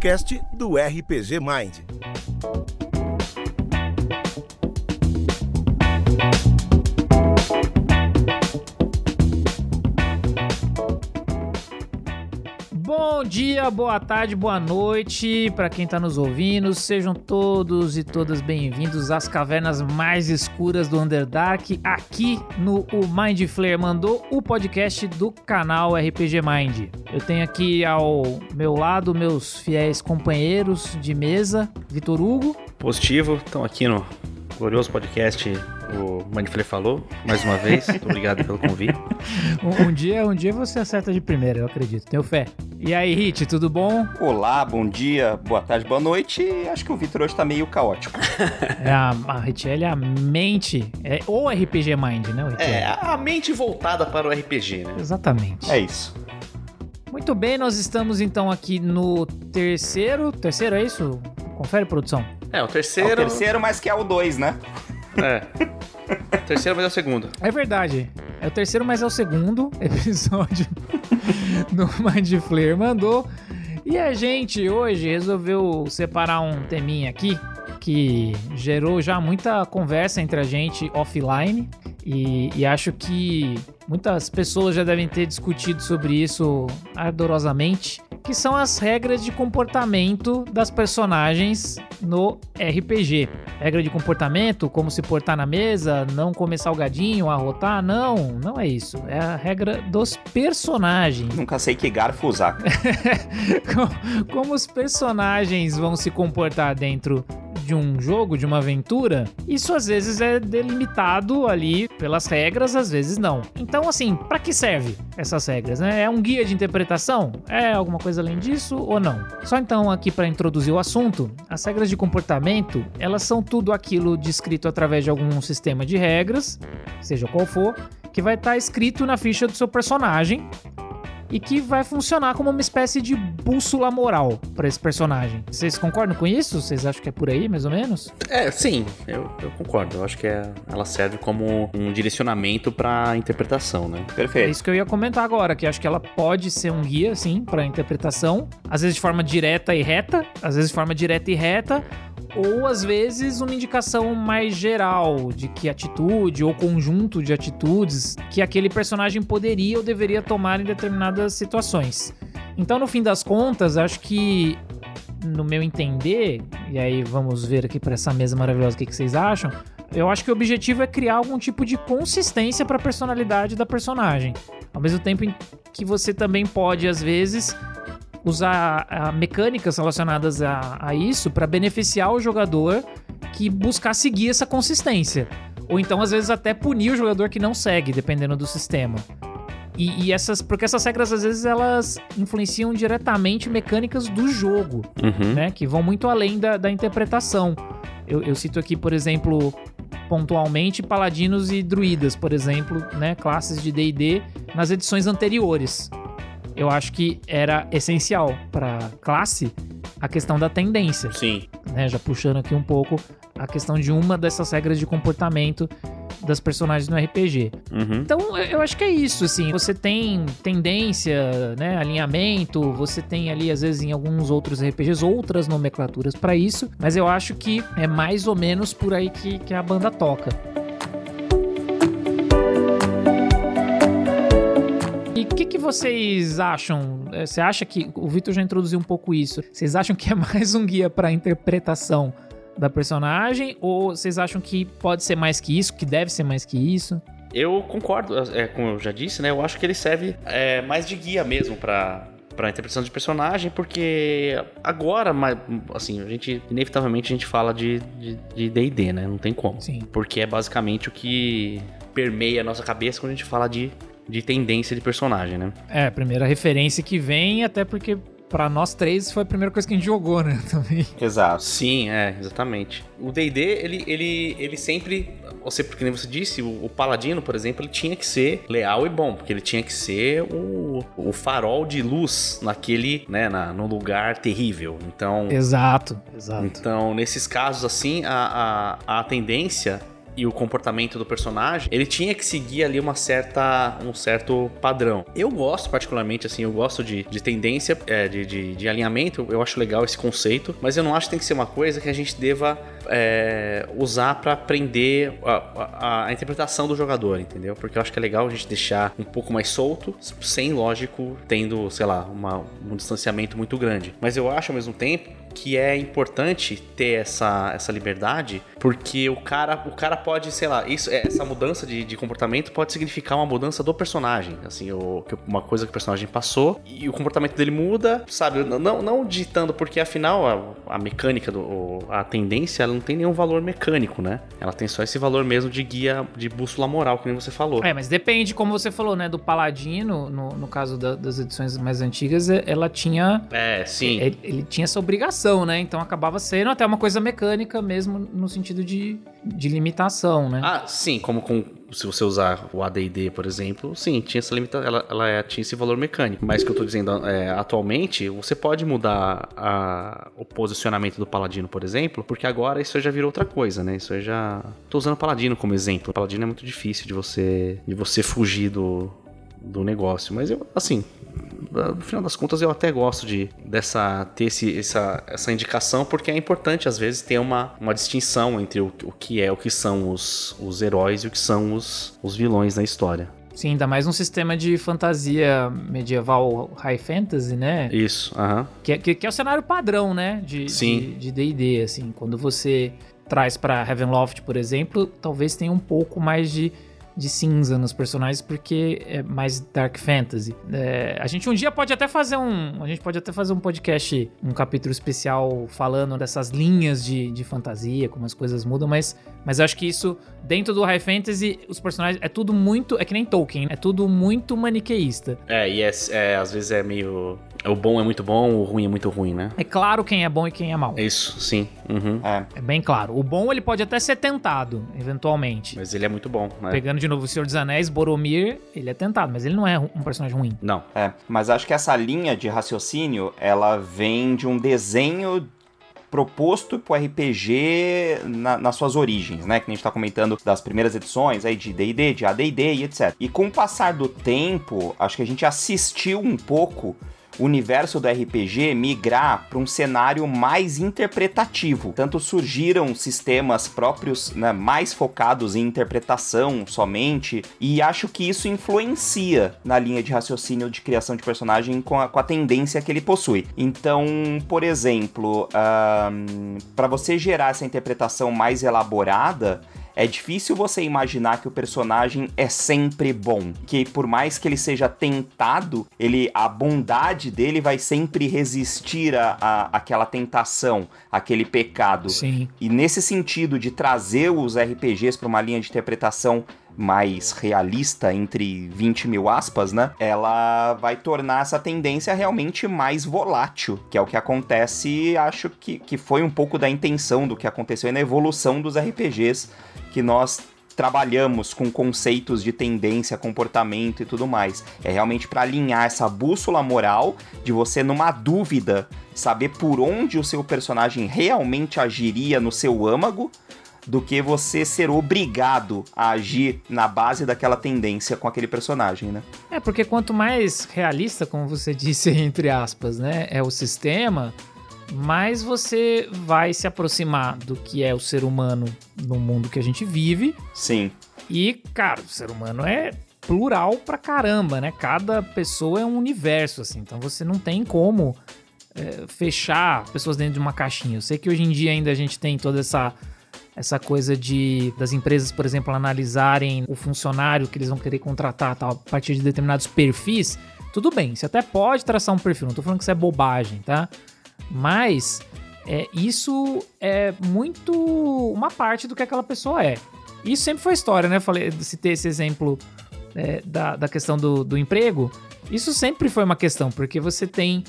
podcast do RPG Mind. Dia, boa tarde, boa noite para quem está nos ouvindo. Sejam todos e todas bem-vindos às cavernas mais escuras do Underdark, aqui no O Mind Flayer Mandou, o podcast do canal RPG Mind. Eu tenho aqui ao meu lado meus fiéis companheiros de mesa, Vitor Hugo. Positivo, estão aqui no glorioso podcast o Manifle falou, mais uma vez. Muito obrigado pelo convite. um, um, dia, um dia você acerta de primeira, eu acredito. Tenho fé. E aí, Hit, tudo bom? Olá, bom dia, boa tarde, boa noite. Acho que o Vitor hoje tá meio caótico. é, a, a Hit, é a mente, é, ou RPG Mind, né? É, a mente voltada para o RPG, né? Exatamente. É isso. Muito bem, nós estamos então aqui no terceiro. Terceiro, é isso? Confere, produção. É, o terceiro. É o terceiro, mas que é o dois, né? É. terceiro, mas é o segundo. É verdade. É o terceiro, mas é o segundo episódio do Mind Flayer mandou. E a gente hoje resolveu separar um teminha aqui que gerou já muita conversa entre a gente offline. E, e, acho que muitas pessoas já devem ter discutido sobre isso ardorosamente, que são as regras de comportamento das personagens no RPG. Regra de comportamento, como se portar na mesa, não comer salgadinho, arrotar, não, não é isso. É a regra dos personagens. Nunca sei que garfo usar. como, como os personagens vão se comportar dentro de um jogo, de uma aventura, isso às vezes é delimitado ali pelas regras, às vezes não. Então, assim, para que serve essas regras, né? É um guia de interpretação? É alguma coisa além disso ou não? Só então aqui para introduzir o assunto, as regras de comportamento, elas são tudo aquilo descrito através de algum sistema de regras, seja qual for, que vai estar tá escrito na ficha do seu personagem e que vai funcionar como uma espécie de bússola moral para esse personagem. Vocês concordam com isso? Vocês acham que é por aí, mais ou menos? É, sim, eu, eu concordo. Eu acho que é, ela serve como um direcionamento para interpretação, né? Perfeito. É isso que eu ia comentar agora, que acho que ela pode ser um guia, sim, para interpretação, às vezes de forma direta e reta, às vezes de forma direta e reta, ou às vezes uma indicação mais geral de que atitude ou conjunto de atitudes que aquele personagem poderia ou deveria tomar em determinadas situações. Então, no fim das contas, acho que no meu entender, e aí vamos ver aqui para essa mesa maravilhosa o que, que vocês acham. Eu acho que o objetivo é criar algum tipo de consistência para a personalidade da personagem. Ao mesmo tempo em que você também pode, às vezes, usar uh, mecânicas relacionadas a, a isso para beneficiar o jogador que buscar seguir essa consistência. Ou então, às vezes, até punir o jogador que não segue, dependendo do sistema. E, e, essas, porque essas regras às vezes elas influenciam diretamente mecânicas do jogo, uhum. né? Que vão muito além da, da interpretação. Eu, eu, cito aqui, por exemplo, pontualmente paladinos e druidas, por exemplo, né? Classes de D&D nas edições anteriores eu acho que era essencial para classe a questão da tendência. Sim. Né? Já puxando aqui um pouco a questão de uma dessas regras de comportamento das personagens no RPG. Uhum. Então, eu acho que é isso, assim, você tem tendência, né, alinhamento, você tem ali, às vezes, em alguns outros RPGs, outras nomenclaturas para isso, mas eu acho que é mais ou menos por aí que, que a banda toca. Que, que vocês acham? É, você acha que. O Vitor já introduziu um pouco isso. Vocês acham que é mais um guia para interpretação da personagem? Ou vocês acham que pode ser mais que isso? Que deve ser mais que isso? Eu concordo, é, como eu já disse, né? Eu acho que ele serve é, mais de guia mesmo para para interpretação de personagem, porque agora, assim, a gente inevitavelmente a gente fala de de D&D, né? Não tem como. Sim. Porque é basicamente o que permeia a nossa cabeça quando a gente fala de de tendência de personagem, né? É, a primeira referência que vem, até porque para nós três foi a primeira coisa que a gente jogou, né? Também. Exato. Sim, é, exatamente. O D&D, ele, ele, ele sempre, você, porque nem você disse, o, o, Paladino, por exemplo, ele tinha que ser leal e bom, porque ele tinha que ser o, o farol de luz naquele, né, na, no lugar terrível. Então... Exato, exato. Então, nesses casos, assim, a, a, a tendência e o comportamento do personagem, ele tinha que seguir ali uma certa, um certo padrão. Eu gosto, particularmente, assim, eu gosto de, de tendência, é, de, de, de alinhamento, eu acho legal esse conceito, mas eu não acho que tem que ser uma coisa que a gente deva é, usar para aprender a, a, a, interpretação do jogador, entendeu? Porque eu acho que é legal a gente deixar um pouco mais solto, sem, lógico, tendo, sei lá, uma, um distanciamento muito grande. Mas eu acho, ao mesmo tempo, que é importante ter essa, essa liberdade, porque o cara, o cara pode, sei lá, isso, essa mudança de, de comportamento pode significar uma mudança do personagem, assim, o, uma coisa que o personagem passou e o comportamento dele muda, sabe? Não, não ditando, porque afinal a, a mecânica, do, a tendência, ela não tem nenhum valor mecânico, né? Ela tem só esse valor mesmo de guia, de bússola moral, que nem você falou. É, mas depende, como você falou, né, do Paladino, no, no caso da, das edições mais antigas, ela tinha. É, sim. Ele, ele tinha essa obrigação né? Então acabava sendo até uma coisa mecânica mesmo no sentido de, de limitação, né? Ah, sim, como com se você usar o AD&D, por exemplo, sim, tinha essa limitação, ela, ela é, tinha esse valor mecânico. Mas o que eu tô dizendo é, atualmente, você pode mudar a, o posicionamento do paladino, por exemplo, porque agora isso já virou outra coisa, né? Isso já tô usando o paladino como exemplo. O paladino é muito difícil de você de você fugir do do negócio, mas eu assim, no final das contas eu até gosto de dessa ter esse, essa, essa indicação porque é importante às vezes ter uma, uma distinção entre o, o que é o que são os, os heróis e o que são os, os vilões na história. Sim, ainda mais um sistema de fantasia medieval high fantasy, né? Isso, aham. Uh -huh. que, que, que, é o cenário padrão, né? De D&D, assim. Quando você traz para Heavenloft, por exemplo, talvez tenha um pouco mais de de cinza nos personagens porque é mais dark fantasy. É, a gente um dia pode até fazer um, a gente pode até fazer um podcast, um capítulo especial falando dessas linhas de, de fantasia, como as coisas mudam, mas, mas eu acho que isso dentro do high fantasy os personagens é tudo muito, é que nem Tolkien, é tudo muito maniqueísta. É e é, é às vezes é meio o bom é muito bom, o ruim é muito ruim, né? É claro quem é bom e quem é mal. Isso, sim. Uhum. É. é. bem claro. O bom ele pode até ser tentado, eventualmente. Mas ele é muito bom, né? Pegando de novo o Senhor dos Anéis, Boromir, ele é tentado, mas ele não é um personagem ruim. Não. É, mas acho que essa linha de raciocínio, ela vem de um desenho proposto pro RPG na, nas suas origens, né? Que a gente tá comentando das primeiras edições aí de D&D, de AD&D e etc. E com o passar do tempo, acho que a gente assistiu um pouco universo do RPG migrar para um cenário mais interpretativo. Tanto surgiram sistemas próprios né, mais focados em interpretação somente, e acho que isso influencia na linha de raciocínio de criação de personagem com a, com a tendência que ele possui. Então, por exemplo, um, para você gerar essa interpretação mais elaborada, é difícil você imaginar que o personagem é sempre bom, que por mais que ele seja tentado, ele a bondade dele vai sempre resistir a, a aquela tentação, aquele pecado. Sim. E nesse sentido de trazer os RPGs para uma linha de interpretação mais realista, entre 20 mil aspas, né? Ela vai tornar essa tendência realmente mais volátil, que é o que acontece, acho que, que foi um pouco da intenção do que aconteceu na evolução dos RPGs que nós trabalhamos com conceitos de tendência, comportamento e tudo mais. É realmente para alinhar essa bússola moral de você numa dúvida saber por onde o seu personagem realmente agiria no seu âmago do que você ser obrigado a agir na base daquela tendência com aquele personagem, né? É, porque quanto mais realista, como você disse entre aspas, né, é o sistema, mais você vai se aproximar do que é o ser humano no mundo que a gente vive. Sim. E, cara, o ser humano é plural pra caramba, né? Cada pessoa é um universo, assim. Então você não tem como é, fechar pessoas dentro de uma caixinha. Eu sei que hoje em dia ainda a gente tem toda essa essa coisa de das empresas, por exemplo, analisarem o funcionário que eles vão querer contratar tal, a partir de determinados perfis. Tudo bem, você até pode traçar um perfil, não tô falando que isso é bobagem, tá? Mas é, isso é muito uma parte do que aquela pessoa é. Isso sempre foi história, né? Falei, citei esse exemplo é, da, da questão do, do emprego. Isso sempre foi uma questão, porque você tem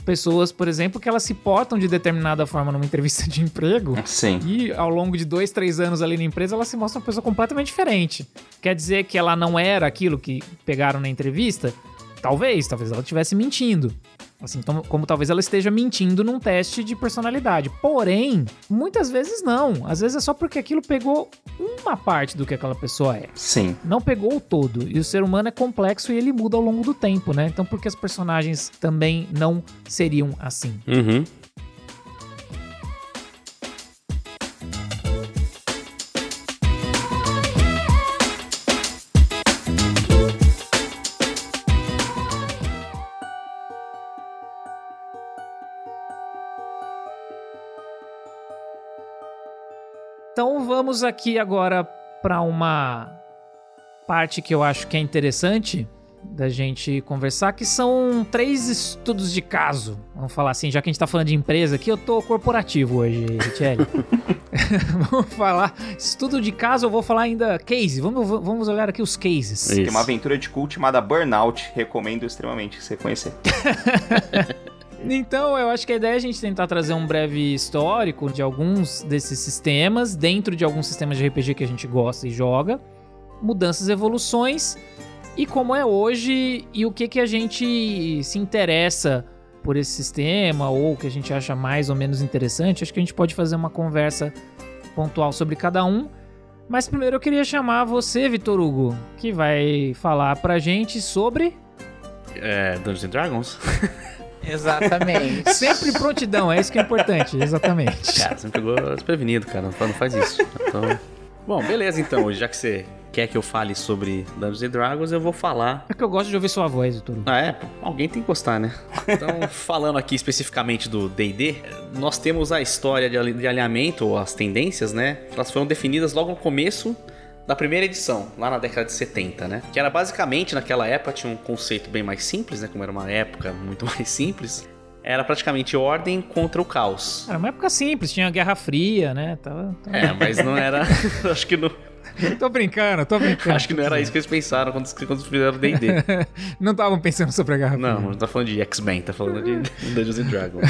pessoas, por exemplo, que elas se portam de determinada forma numa entrevista de emprego. Sim. E ao longo de dois, três anos ali na empresa, ela se mostra uma pessoa completamente diferente. Quer dizer que ela não era aquilo que pegaram na entrevista? Talvez, talvez ela estivesse mentindo. Assim, tom- como talvez ela esteja mentindo num teste de personalidade. Porém, muitas vezes não. Às vezes é só porque aquilo pegou uma parte do que aquela pessoa é. Sim. Não pegou o todo. E o ser humano é complexo e ele muda ao longo do tempo, né? Então, por que as personagens também não seriam assim? Uhum. Vamos aqui agora para uma parte que eu acho que é interessante da gente conversar, que são três estudos de caso. Vamos falar assim, já que a gente tá falando de empresa aqui, eu tô corporativo hoje, Richelli. vamos falar estudo de caso, eu vou falar ainda case. Vamos, vamos olhar aqui os cases. Isso. Tem uma aventura de cult chamada Burnout. Recomendo extremamente que você conhecer. Então, eu acho que a ideia é a gente tentar trazer um breve histórico de alguns desses sistemas, dentro de alguns sistemas de RPG que a gente gosta e joga, mudanças evoluções, e como é hoje, e o que, que a gente se interessa por esse sistema, ou o que a gente acha mais ou menos interessante. Acho que a gente pode fazer uma conversa pontual sobre cada um. Mas primeiro eu queria chamar você, Vitor Hugo, que vai falar pra gente sobre. É, Dungeons and Dragons? Exatamente. Sempre prontidão, é isso que é importante, exatamente. Cara, você me pegou desprevenido, cara. Não fa- não faz isso. Então... Bom, beleza então. Já que você quer que eu fale sobre Dungeons and Dragons, eu vou falar. É que eu gosto de ouvir sua voz, Hugo. Ah, é? Alguém tem que gostar, né? Então, falando aqui especificamente do D&D, nós temos a história de alinhamento, ou as tendências, né? Elas foram definidas logo no começo da primeira edição, lá na década de 70, né? Que era basicamente, naquela época, tinha um conceito bem mais simples, né? Como era uma época muito mais simples. Era praticamente ordem contra o caos. Era uma época simples, tinha Guerra Fria, né? Tava, tava- É, mas não era... acho que não, Tô brincando, tô brincando. acho que não era isso que eles pensaram quando, quando fizeram D&D. Não estavam pensando sobre a Guerra Fria. Não, não tá falando de X-Men, tá falando de Dungeons and Dragons.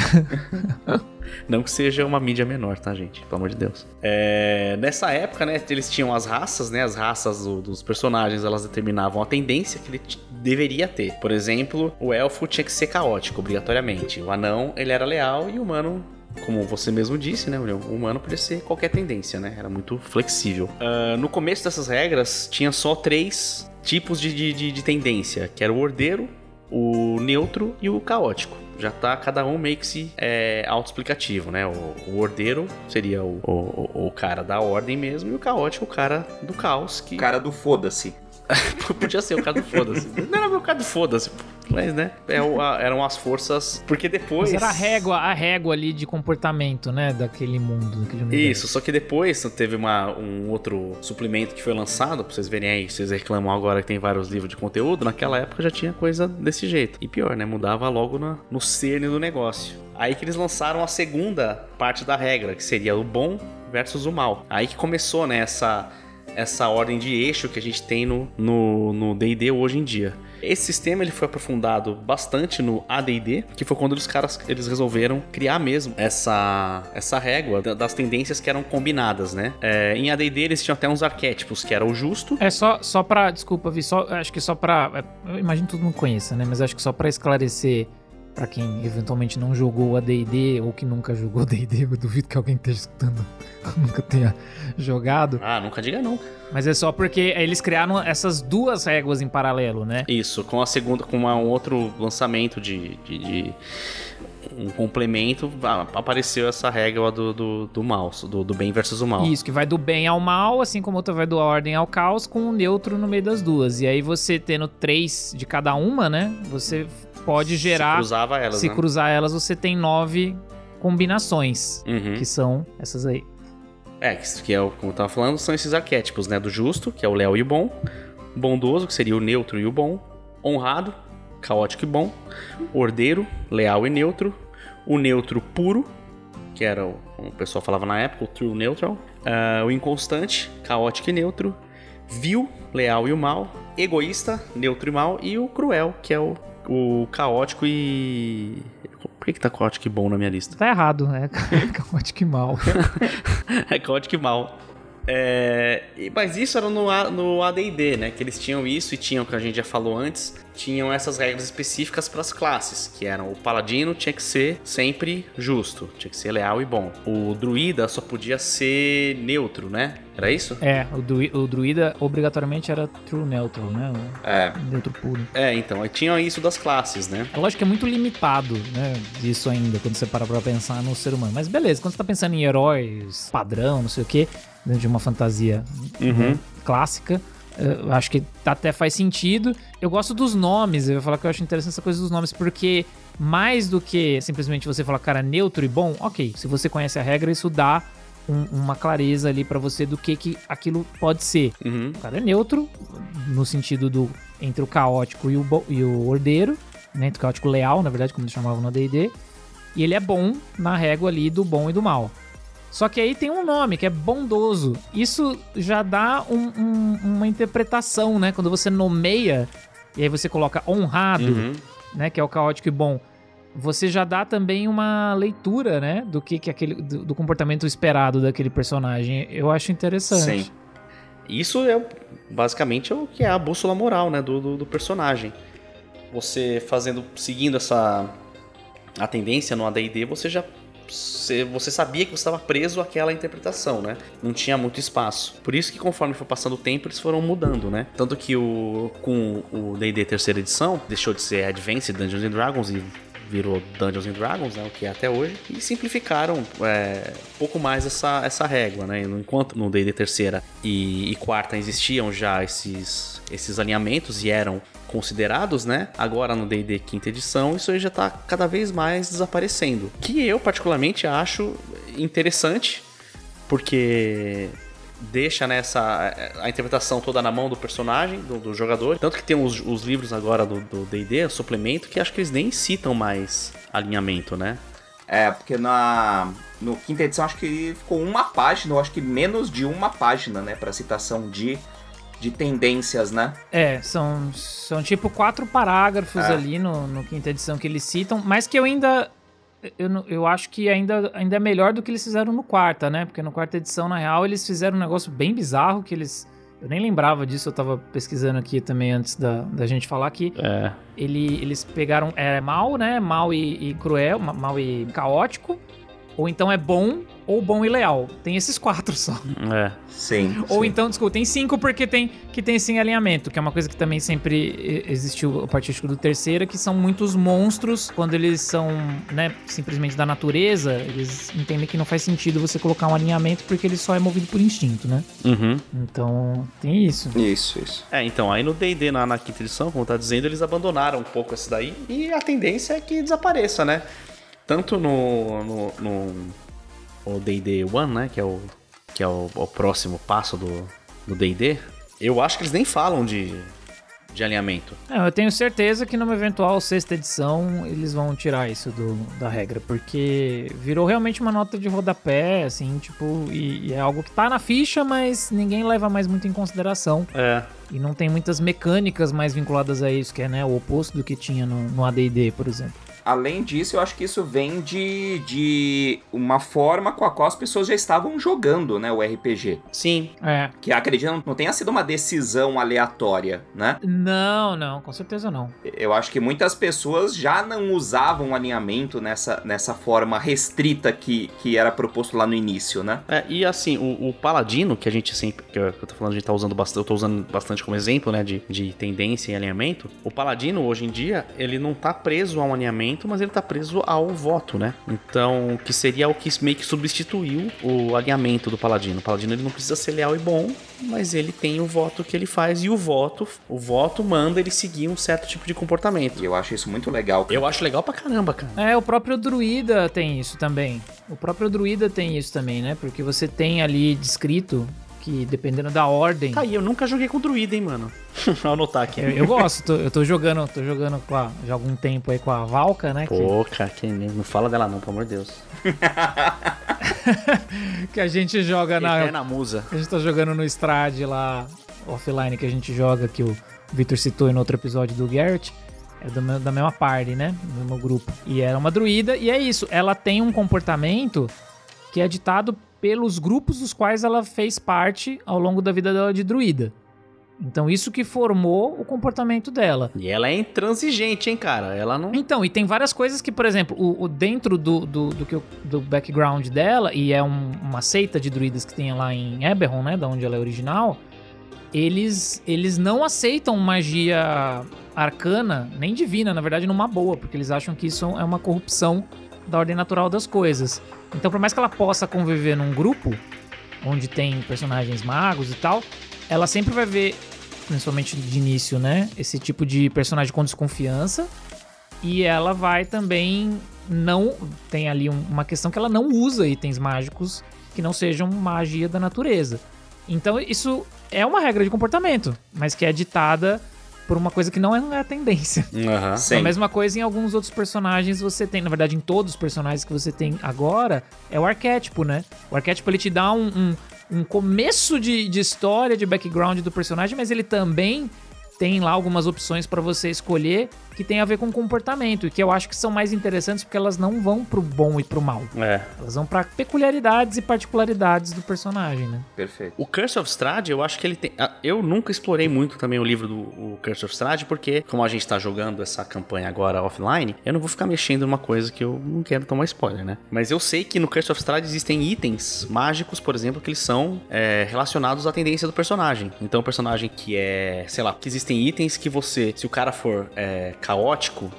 não que seja uma mídia menor, tá, gente? Pelo amor de Deus. É, nessa época, né, eles tinham as raças, né? As raças do- dos personagens, elas determinavam a tendência que ele deveria ter. Por exemplo, o elfo tinha que ser caótico, obrigatoriamente. O anão, ele era leal e o humano como você mesmo disse, né, William? O humano podia ser qualquer tendência, né? Era muito flexível. Ah, no começo dessas regras, tinha só três tipos de, de, de- de tendência, que era o ordeiro, o neutro e o caótico. Já tá cada um meio que se é, autoexplicativo, né? O, o ordeiro seria o, o, o- o cara da ordem mesmo, e o caótico o cara do caos, que O cara do foda-se. podia ser o cara do foda-se. Não era o cara do foda-se, mas né? é eram as forças. Porque depois. Mas era a régua, a régua ali de comportamento, né? Daquele mundo. Daquele. Isso, só que depois teve uma, um outro suplemento que foi lançado, pra vocês verem aí, vocês reclamam agora que tem vários livros de conteúdo, naquela época já tinha coisa desse jeito. E pior, né? Mudava logo na- no cerne do negócio. Aí que eles lançaram a segunda parte da regra, que seria o bom versus o mal. Aí que começou, né, essa, essa ordem de eixo que a gente tem no D&D hoje em dia. Esse sistema ele foi aprofundado bastante no AD&D, que foi quando os caras eles resolveram criar mesmo essa essa régua da- das tendências que eram combinadas, né? É, em AD&D eles tinham até uns arquétipos, que era o justo, É só, só pra. Desculpa, Vi, só, acho que só pra. é, Eu imagino que todo mundo conheça, né? Mas acho que só pra esclarecer pra quem eventualmente não jogou a DD ou que nunca jogou DD, eu duvido que alguém esteja escutando nunca tenha jogado. Ah, nunca diga não. Mas é só porque eles criaram essas duas réguas em paralelo, né? Isso, com a segunda, com uma- um outro lançamento de, de- de- um complemento, a- apareceu essa regra do, do, do mal, do, do bem versus o mal. Isso, que vai do bem ao mal, assim como outra vai do ordem ao caos, com o neutro no meio das duas. E aí você tendo três de cada uma, né? Você pode gerar. Se cruzava elas, se né? cruzar elas, você tem nove combinações, Uhum. que são essas aí. É, que é o, como eu tava falando, são esses arquétipos, né? Do justo, que é o léu e o bom. Bondoso, que seria o neutro e o bom. Honrado, caótico e bom. Ordeiro, leal e neutro. O neutro puro, que era o, como o pessoal falava na época, o true neutral. Ah, o inconstante, caótico e neutro. Vil, leal e o mal. Egoísta, neutro e mal. E o cruel, que é o, o caótico e. Por que, que tá caótico e bom na minha lista? Tá errado, né? Caótico e mal. é caótico e mal. É, mas isso era no, no AD&D, né? Que eles tinham isso e tinham, que a gente já falou antes, tinham essas regras específicas para as classes, que eram o paladino tinha que ser sempre justo, tinha que ser leal e bom. O druida só podia ser neutro, né? Era isso? É, o, dru- o druida obrigatoriamente era true neutral, né? É. Neutro puro. É, então, aí tinha isso das classes, né? É lógico que é muito limitado, né? Isso ainda, quando você para pra pensar no ser humano. Mas beleza, quando você tá pensando em heróis, padrão, não sei o quê, de uma fantasia Uhum. clássica, eh, eu acho que até faz sentido. Eu gosto dos nomes, eu vou falar que eu acho interessante essa coisa dos nomes, porque mais do que simplesmente você falar, cara, neutro e bom, ok, se você conhece a regra, isso dá um- uma clareza ali pra você do que, que aquilo pode ser. Uhum. O cara é neutro, no sentido do entre o caótico e o, e o ordeiro, né? Entre o caótico leal, na verdade, como eles chamavam no AD&D. E ele é bom na régua ali do bom e do mal. Só que aí tem um nome, que é bondoso. Isso já dá um- um- uma interpretação, né? Quando você nomeia, e aí você coloca honrado, Uhum. né? Que é o caótico e bom. Você já dá também uma leitura, né? Do que, que aquele. Do, do comportamento esperado daquele personagem. Eu acho interessante. Sim. Isso é basicamente é o que é a bússola moral, né, do, do, do personagem. Você fazendo, seguindo essa a tendência no AD&D, você já você, sabia que você estava preso àquela interpretação, né? Não tinha muito espaço. Por isso que conforme foi passando o tempo, eles foram mudando, né? Tanto que o com o D&D terceira edição, deixou de ser Advanced Dungeons and Dragons e virou Dungeons and Dragons, né, o que é até hoje, e simplificaram é, um pouco mais essa, essa régua, né? Enquanto no D&D terceira e, e quarta existiam já esses, esses alinhamentos e eram considerados, né? Agora no D&D quinta edição, isso aí já tá cada vez mais desaparecendo. Que eu particularmente acho interessante, porque deixa nessa a interpretação toda na mão do personagem, do, do jogador. Tanto que tem os, os livros agora do D&D, suplemento, que acho que eles nem citam mais alinhamento, né? É, porque na no quinta edição acho que ficou uma página, eu acho que menos de uma página, né, para citação de de tendências, né? É, são, são tipo quatro parágrafos É. ali no, no quinta edição que eles citam, mas que eu ainda. Eu, eu acho que ainda, ainda é melhor do que eles fizeram no quarta, né? Porque no quarta edição, na real, eles fizeram um negócio bem bizarro que eles. Eu nem lembrava disso, eu tava pesquisando aqui também antes da, da gente falar que É. ele, eles pegaram. É mal, né? Mal e, e cruel, ma- mal e caótico. Ou então é bom, ou bom e leal. Tem esses quatro só. É. Sim. Ou sim. então, desculpa, tem cinco porque tem que tem sim alinhamento, que é uma coisa que também sempre existiu a partir do terceira, que são muitos monstros, quando eles são, né, simplesmente da natureza, eles entendem que não faz sentido você colocar um alinhamento porque ele só é movido por instinto, né? Uhum. Então, tem isso. Isso, isso. É, então, aí no D&D, na, na quinta edição, como tá dizendo, eles abandonaram um pouco esse daí e a tendência é que desapareça, né? Tanto no no, no o D&D One, né, que é o que é o, o próximo passo do do D&D, eu acho que eles nem falam de de alinhamento. É, eu tenho certeza que numa eventual sexta edição eles vão tirar isso do, da regra, porque virou realmente uma nota de rodapé, assim, tipo, e, e é algo que tá na ficha, mas ninguém leva mais muito em consideração. É. E não tem muitas mecânicas mais vinculadas a isso, que é né, o oposto do que tinha no, no AD&D, por exemplo. Além disso, eu acho que isso vem de, de uma forma com a qual as pessoas já estavam jogando, né, o RPG. Sim. É. Que acredito não tenha sido uma decisão aleatória, né? Não, não, com certeza não. Eu acho que muitas pessoas já não usavam o alinhamento nessa, nessa forma restrita que, que era proposto lá no início, né? É, e assim, o, o Paladino, que a gente sempre. Que eu, que eu tô falando, a gente tá usando bastante. Eu tô usando bastante como exemplo, né? De, de tendência e alinhamento. O Paladino, hoje em dia, ele não tá preso a um alinhamento, mas ele tá preso ao voto, né? Então, que seria o que meio que substituiu o alinhamento do Paladino. O Paladino ele não precisa ser leal e bom, mas ele tem o voto que ele faz, e o voto, o voto manda ele seguir um certo tipo de comportamento. E eu acho isso muito legal. Eu acho legal pra caramba, cara. É, o próprio druida tem isso também. O próprio druida tem isso também, né? Porque você tem ali descrito que dependendo da ordem. Tá aí, eu nunca joguei com druida, hein, mano. Vou anotar aqui. Eu, eu gosto, tô- eu tô jogando, tô jogando com a, já há algum tempo aí com a Valka, né? que- Pô, cara, que, não fala dela não, pelo amor de Deus. Que, a gente joga na. Eterna musa. A gente tá jogando no Strade lá, offline, que a gente joga, que o Victor citou em outro episódio do Garrett. É do da mesma party, né? Do mesmo grupo. E era uma druida, e é isso. Ela tem um comportamento que é ditado pelos grupos dos quais ela fez parte ao longo da vida dela de druida. Então isso que formou o comportamento dela. E ela é intransigente, hein, cara? Ela não. Então, e tem várias coisas que, por exemplo, o, o dentro do, do, do, que do background dela, e é um- uma seita de druidas que tem lá em Eberron, né, da onde ela é original, eles, eles não aceitam magia arcana, nem divina, na verdade, numa boa, porque eles acham que isso é uma corrupção da ordem natural das coisas. Então, por mais que ela possa conviver num grupo, onde tem personagens magos e tal, ela sempre vai ver, principalmente de início, né, esse tipo de personagem com desconfiança, e ela vai também não. Tem ali um- uma questão que ela não usa itens mágicos que não sejam magia da natureza. Então isso é uma regra de comportamento, mas que é ditada por uma coisa que não é a tendência. Sim. A mesma coisa em alguns outros personagens você tem, na verdade, em todos os personagens que você tem agora, é o arquétipo, né? O arquétipo ele te dá um, um, um começo de, de história, de background do personagem, mas ele também tem lá algumas opções pra você escolher que tem a ver com comportamento e que eu acho que são mais interessantes porque elas não vão pro bom e pro mal. É. Elas vão pra peculiaridades e particularidades do personagem, né? Perfeito. O Curse of Strahd, eu acho que ele tem. ah, Eu nunca explorei muito também o livro do o Curse of Strahd, porque, como a gente tá jogando essa campanha agora offline, eu não vou ficar mexendo numa coisa que eu não quero tomar spoiler, né? Mas eu sei que no Curse of Strahd existem itens mágicos, por exemplo, que eles são é, relacionados à tendência do personagem. Então, o personagem que é. sei lá, que existem itens que você. Se o cara for é, caótico,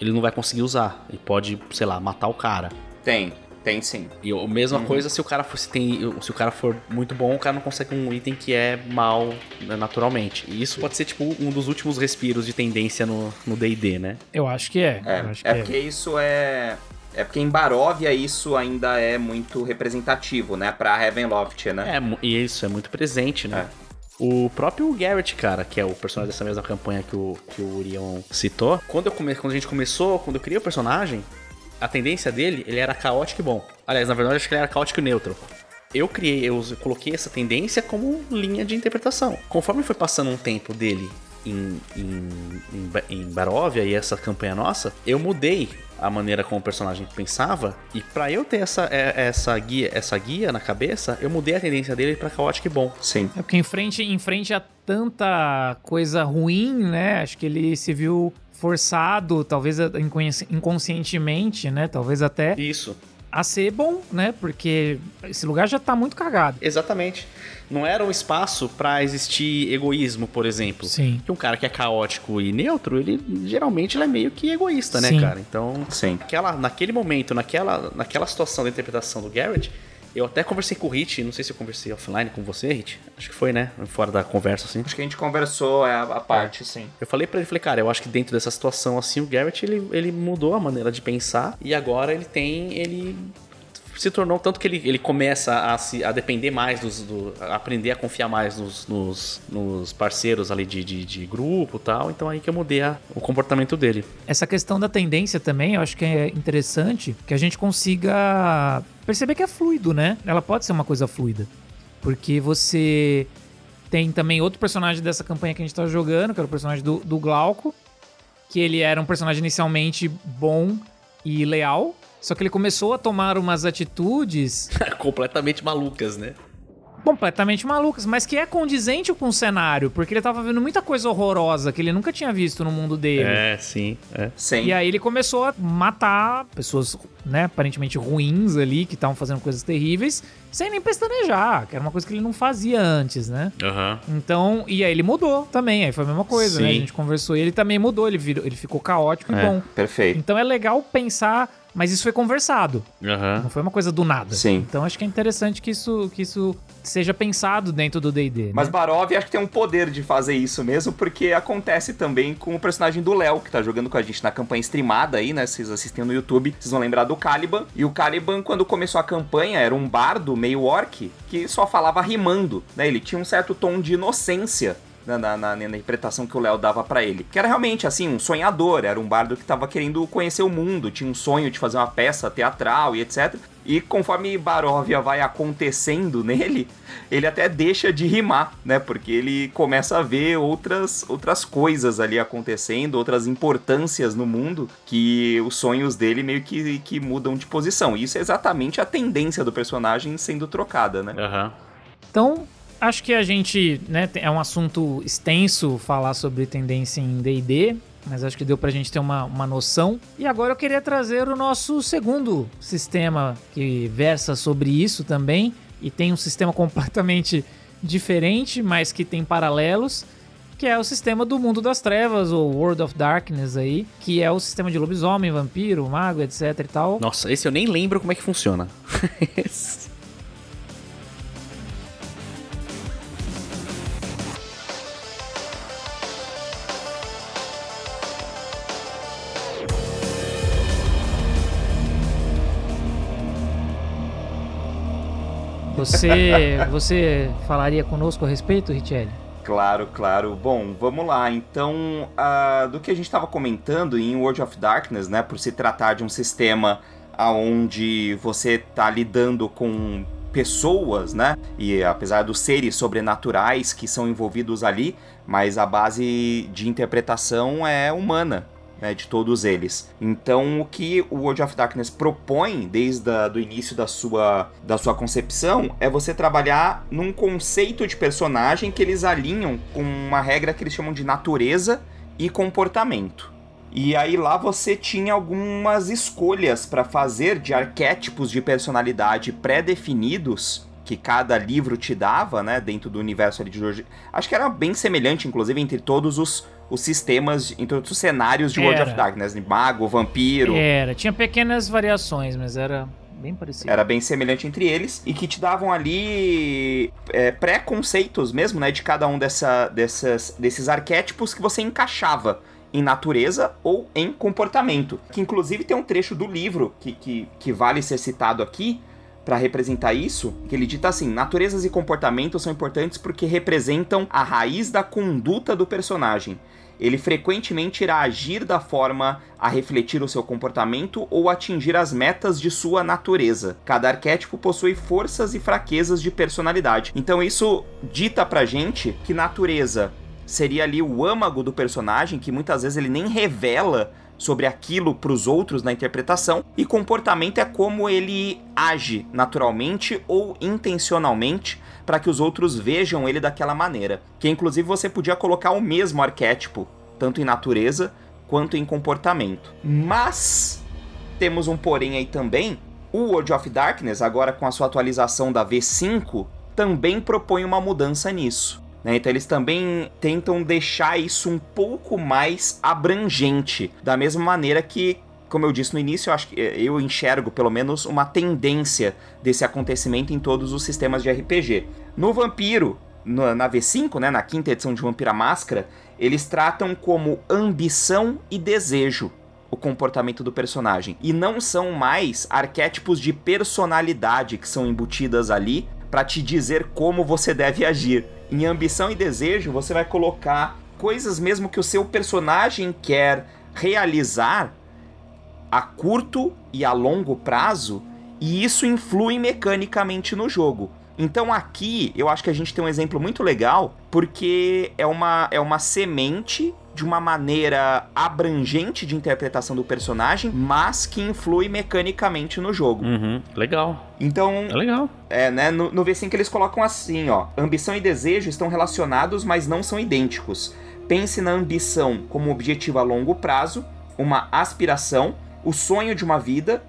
ele não vai conseguir usar. Ele pode, sei lá, matar o cara. Tem, tem sim. E a mesma coisa se o cara for se, tem, se o cara for muito bom, o cara não consegue um item que é mal né, naturalmente. E isso pode ser tipo um dos últimos respiros de tendência no no D&D, né? Eu acho que é. É, acho que é porque isso é. É porque em Baróvia isso ainda é muito representativo, né? Pra Ravenloft, né? É, e isso é muito presente, né? O próprio Garrett, cara, que é o personagem dessa mesma campanha que o, que o Urion citou, quando, eu come, quando a gente começou, quando eu criei o personagem, a tendência dele, ele era caótico e bom. Aliás, na verdade, acho que ele era caótico e neutro. Eu criei, eu coloquei essa tendência como linha de interpretação. Conforme foi passando um tempo dele em, em, em, em Baróvia e essa campanha nossa, eu mudei a maneira como o personagem pensava e pra eu ter essa, é- essa, guia, essa guia na cabeça, eu mudei a tendência dele pra caótico e bom. Sim. É porque em frente, em frente a tanta coisa ruim, né? Acho que ele se viu forçado, talvez inconsci- inconscientemente, né? Talvez até Isso. A ser bom, né? Porque esse lugar já tá muito cagado. Exatamente. Não era um espaço pra existir egoísmo, por exemplo. Sim. Que um cara que é caótico e neutro, ele geralmente ele é meio que egoísta, né, Sim. cara? Então, Sim. naquela, naquele momento, naquela, naquela situação da interpretação do Garrett, eu até conversei com o Hit, não sei se eu conversei offline com você, Hit. Acho que foi, né? Fora da conversa, assim. Acho que a gente conversou é, a, a parte, sim. Eu falei pra ele, falei, cara, eu acho que dentro dessa situação, assim, o Garrett, ele, ele mudou a maneira de pensar e agora ele tem, ele se tornou tanto que ele, ele começa a, se, a depender mais dos, do, a aprender a confiar mais nos, nos, nos parceiros ali de, de, de grupo e tal, então aí que eu mudei a- o comportamento dele. Essa questão da tendência também, eu acho que é interessante que a gente consiga perceber que é fluido, né? Ela pode ser uma coisa fluida. Porque você tem também outro personagem dessa campanha que a gente tá jogando, que era o personagem do, do Glauco, que ele era um personagem inicialmente bom e leal, só que ele começou a tomar umas atitudes Completamente malucas, né? completamente malucas, mas que é condizente com o cenário, porque ele tava vendo muita coisa horrorosa que ele nunca tinha visto no mundo dele. É, sim. É. Sim. E aí ele começou a matar pessoas, né, aparentemente ruins ali, que estavam fazendo coisas terríveis, sem nem pestanejar, que era uma coisa que ele não fazia antes, né? Aham. Então, e aí ele mudou também, aí foi a mesma coisa, né? A Sim. gente conversou e ele também mudou, ele, virou, ele ficou caótico e É. bom. Perfeito. Então é legal pensar, mas isso foi conversado, Aham. não foi uma coisa do nada. Sim. Então acho que é interessante que isso, que isso seja pensado dentro do D&D, Mas né? Barov acho que tem um poder de fazer isso mesmo, porque acontece também com o personagem do Léo, que tá jogando com a gente na campanha streamada aí, né? Vocês assistem no YouTube, vocês vão lembrar do Caliban. E o Caliban, quando começou a campanha, era um bardo meio orc que só falava rimando, né? Ele tinha um certo tom de inocência. Né, na, na, na, interpretação que o Léo dava para ele. Que era realmente, assim, um sonhador, era um bardo que tava querendo conhecer o mundo, tinha um sonho de fazer uma peça teatral e etc. E conforme Baróvia vai acontecendo nele, ele até deixa de rimar, né? Porque ele começa a ver outras, outras coisas ali acontecendo, outras importâncias no mundo, que os sonhos dele meio que, que mudam de posição. E isso é exatamente a tendência do personagem sendo trocada, né? Uhum. Então, acho que a gente, né, é um assunto extenso falar sobre tendência em D&D, mas acho que deu pra gente ter uma, uma noção. E agora eu queria trazer o nosso segundo sistema que versa sobre isso também, e tem um sistema completamente diferente, mas que tem paralelos, que é o sistema do Mundo das Trevas, ou World of Darkness aí, que é o sistema de lobisomem, vampiro, mago, etc e tal. Nossa, esse eu nem lembro como é que funciona. Você, você falaria conosco a respeito, Richelle? Claro, claro. Bom, vamos lá. Então, uh, do que a gente estava comentando em World of Darkness, né, por se tratar de um sistema onde você está lidando com pessoas, né? E apesar dos seres sobrenaturais que são envolvidos ali, mas a base de interpretação é humana né, de todos eles. Então, o que o World of Darkness propõe desde o início da sua, da sua concepção é você trabalhar num conceito de personagem que eles alinham com uma regra que eles chamam de natureza e comportamento. E aí lá você tinha algumas escolhas para fazer de arquétipos de personalidade pré-definidos que cada livro te dava, né, dentro do universo ali de George. Acho que era bem semelhante, inclusive, entre todos os, os sistemas, entre todos os cenários de World of Darkness, né? mago, vampiro. Era, tinha pequenas variações, mas era bem parecido. Era bem semelhante entre eles e que te davam ali é, pré-conceitos mesmo, né, de cada um dessa, dessas, desses arquétipos que você encaixava em natureza ou em comportamento. Que inclusive tem um trecho do livro que, que, que vale ser citado aqui, para representar isso, que ele dita assim: naturezas e comportamentos são importantes porque representam a raiz da conduta do personagem. Ele frequentemente irá agir da forma a refletir o seu comportamento ou atingir as metas de sua natureza. Cada arquétipo possui forças e fraquezas de personalidade. Então isso dita pra gente que natureza seria ali o âmago do personagem, que muitas vezes ele nem revela sobre aquilo para os outros na interpretação, e comportamento é como ele age naturalmente ou intencionalmente para que os outros vejam ele daquela maneira. Que inclusive você podia colocar o mesmo arquétipo, tanto em natureza quanto em comportamento. Mas temos um porém aí também, o World of Darkness, agora com a sua atualização da V5, também propõe uma mudança nisso. Né? Então eles também tentam deixar isso um pouco mais abrangente, da mesma maneira que como eu disse no início, eu acho que eh, eu enxergo pelo menos uma tendência desse acontecimento em todos os sistemas de RPG. No Vampiro, na V5, né, na quinta edição de Vampira Máscara, eles tratam como ambição e desejo o comportamento do personagem. E não são mais arquétipos de personalidade que são embutidas ali para te dizer como você deve agir. Em ambição e desejo, você vai colocar coisas mesmo que o seu personagem quer realizar a curto e a longo prazo, e isso influi mecanicamente no jogo. Então aqui eu acho que a gente tem um exemplo muito legal, porque é uma, é uma semente de uma maneira abrangente de interpretação do personagem, mas que influi mecanicamente no jogo. Uhum, legal. Então. É legal. É, né? No, no V5 eles colocam assim, ó. Ambição e desejo estão relacionados, mas não são idênticos. Pense na ambição como objetivo a longo prazo, uma aspiração, o sonho de uma vida,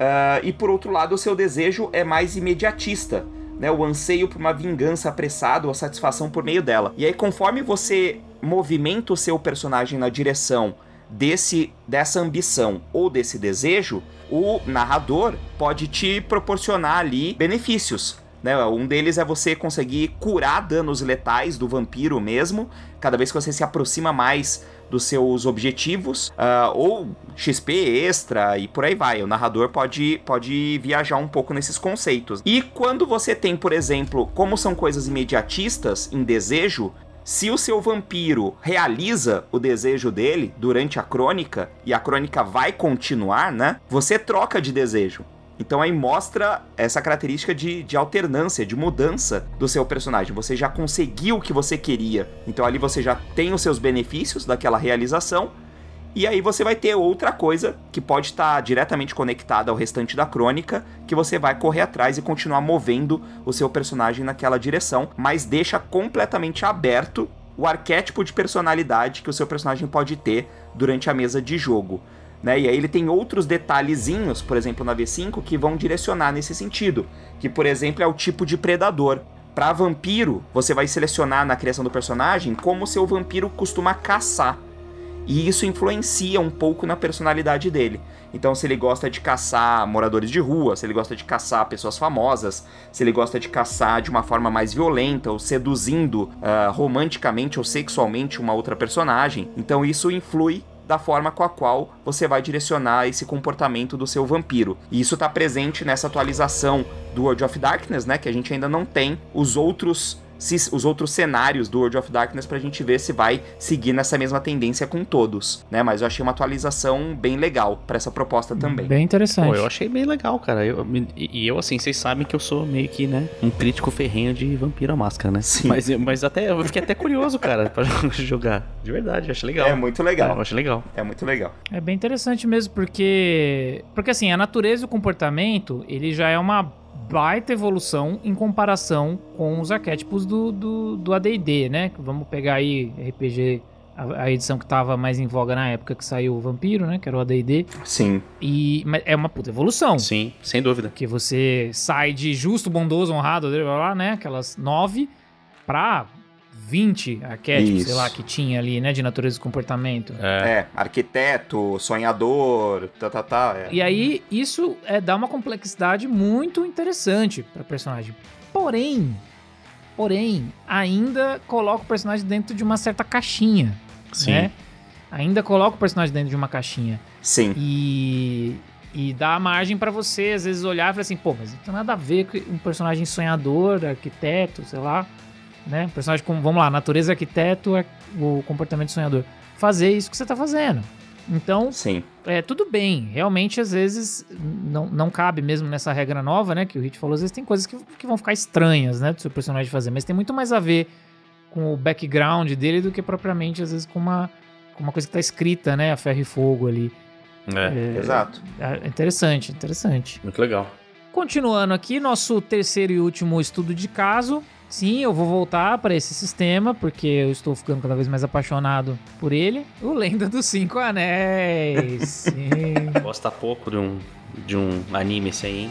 uh, e por outro lado, o seu desejo é mais imediatista. Né, o anseio por uma vingança apressada ou a satisfação por meio dela. E aí, conforme você movimenta o seu personagem na direção desse dessa ambição ou desse desejo, o narrador pode te proporcionar ali benefícios. Né? Um deles é você conseguir curar danos letais do vampiro mesmo, cada vez que você se aproxima mais dos seus objetivos, uh, ou XP extra e por aí vai. O narrador pode, pode viajar um pouco nesses conceitos. E quando você tem, por exemplo, como são coisas imediatistas em desejo, Se o seu vampiro realiza o desejo dele durante a crônica e a crônica vai continuar, né? Você troca de desejo. Então aí mostra essa característica de, de alternância, de mudança do seu personagem. Você já conseguiu o que você queria. Então ali você já tem os seus benefícios daquela realização. E aí você vai ter outra coisa que pode estar diretamente conectada ao restante da crônica, que você vai correr atrás e continuar movendo o seu personagem naquela direção, mas deixa completamente aberto o arquétipo de personalidade que o seu personagem pode ter durante a mesa de jogo. Né? E aí ele tem outros detalhezinhos, por exemplo, na V5, que vão direcionar nesse sentido. Que, por exemplo, é o tipo de predador. Para vampiro, você vai selecionar na criação do personagem como seu vampiro costuma caçar. E isso influencia um pouco na personalidade dele. Então, se ele gosta de caçar moradores de rua, se ele gosta de caçar pessoas famosas, se ele gosta de caçar de uma forma mais violenta ou seduzindo uh, romanticamente ou sexualmente uma outra personagem, então isso influi da forma com a qual você vai direcionar esse comportamento do seu vampiro. E isso está presente nessa atualização do World of Darkness, né? Que a gente ainda não tem os outros os outros cenários do World of Darkness pra gente ver se vai seguir nessa mesma tendência com todos, né? Mas eu achei uma atualização bem legal para essa proposta também. Bem interessante. Pô, eu achei bem legal, cara. Eu, e eu, assim, vocês sabem que eu sou meio que, né, um crítico ferrenho de Vampiro à Máscara, né? Sim. Mas, mas até, eu fiquei até curioso, cara, pra jogar. De verdade, eu achei legal. É muito legal. eu achei legal. É muito legal. É bem interessante mesmo, porque... Porque, assim, a natureza e o comportamento, ele já é uma baita evolução em comparação com os arquétipos do, do, do AD&D, né? Vamos pegar aí RPG, a, a, edição que tava mais em voga na época que saiu o Vampiro, né? Que era o AD&D. Sim. E é uma puta evolução. Sim, sem dúvida. Que você sai de justo, bondoso, honrado, blá, blá, né? Aquelas nove pra 20 arquétipos, Isso. sei lá, que tinha ali, né, de natureza e comportamento. É, é arquiteto, sonhador, tá, tá, tá. É. E aí, isso é, dá uma complexidade muito interessante para personagem. Porém, porém, ainda coloca o personagem dentro de uma certa caixinha, Sim. né? Ainda coloca o personagem dentro de uma caixinha. Sim. E, e dá margem para você, às vezes, olhar e falar assim, pô, mas não tem nada a ver com um personagem sonhador, arquiteto, sei lá né? Personagem como, vamos lá, natureza arquiteto, é o comportamento sonhador. Fazer isso que você tá fazendo. Então, Sim. é tudo bem. Realmente, às vezes, não, não cabe mesmo nessa regra nova, né? Que o Hit falou, às vezes tem coisas que, que vão ficar estranhas, né? Do seu personagem fazer. Mas tem muito mais a ver com o background dele do que propriamente, às vezes, com uma, com uma coisa que tá escrita, né? A ferro e fogo ali. É, é exato. É interessante, interessante. Muito legal. Continuando aqui, nosso terceiro e último estudo de caso Sim, eu vou voltar para esse sistema, porque eu estou ficando cada vez mais apaixonado por ele. O Lenda dos Cinco Anéis. Sim. Gosta pouco de um, de um anime esse aí, hein?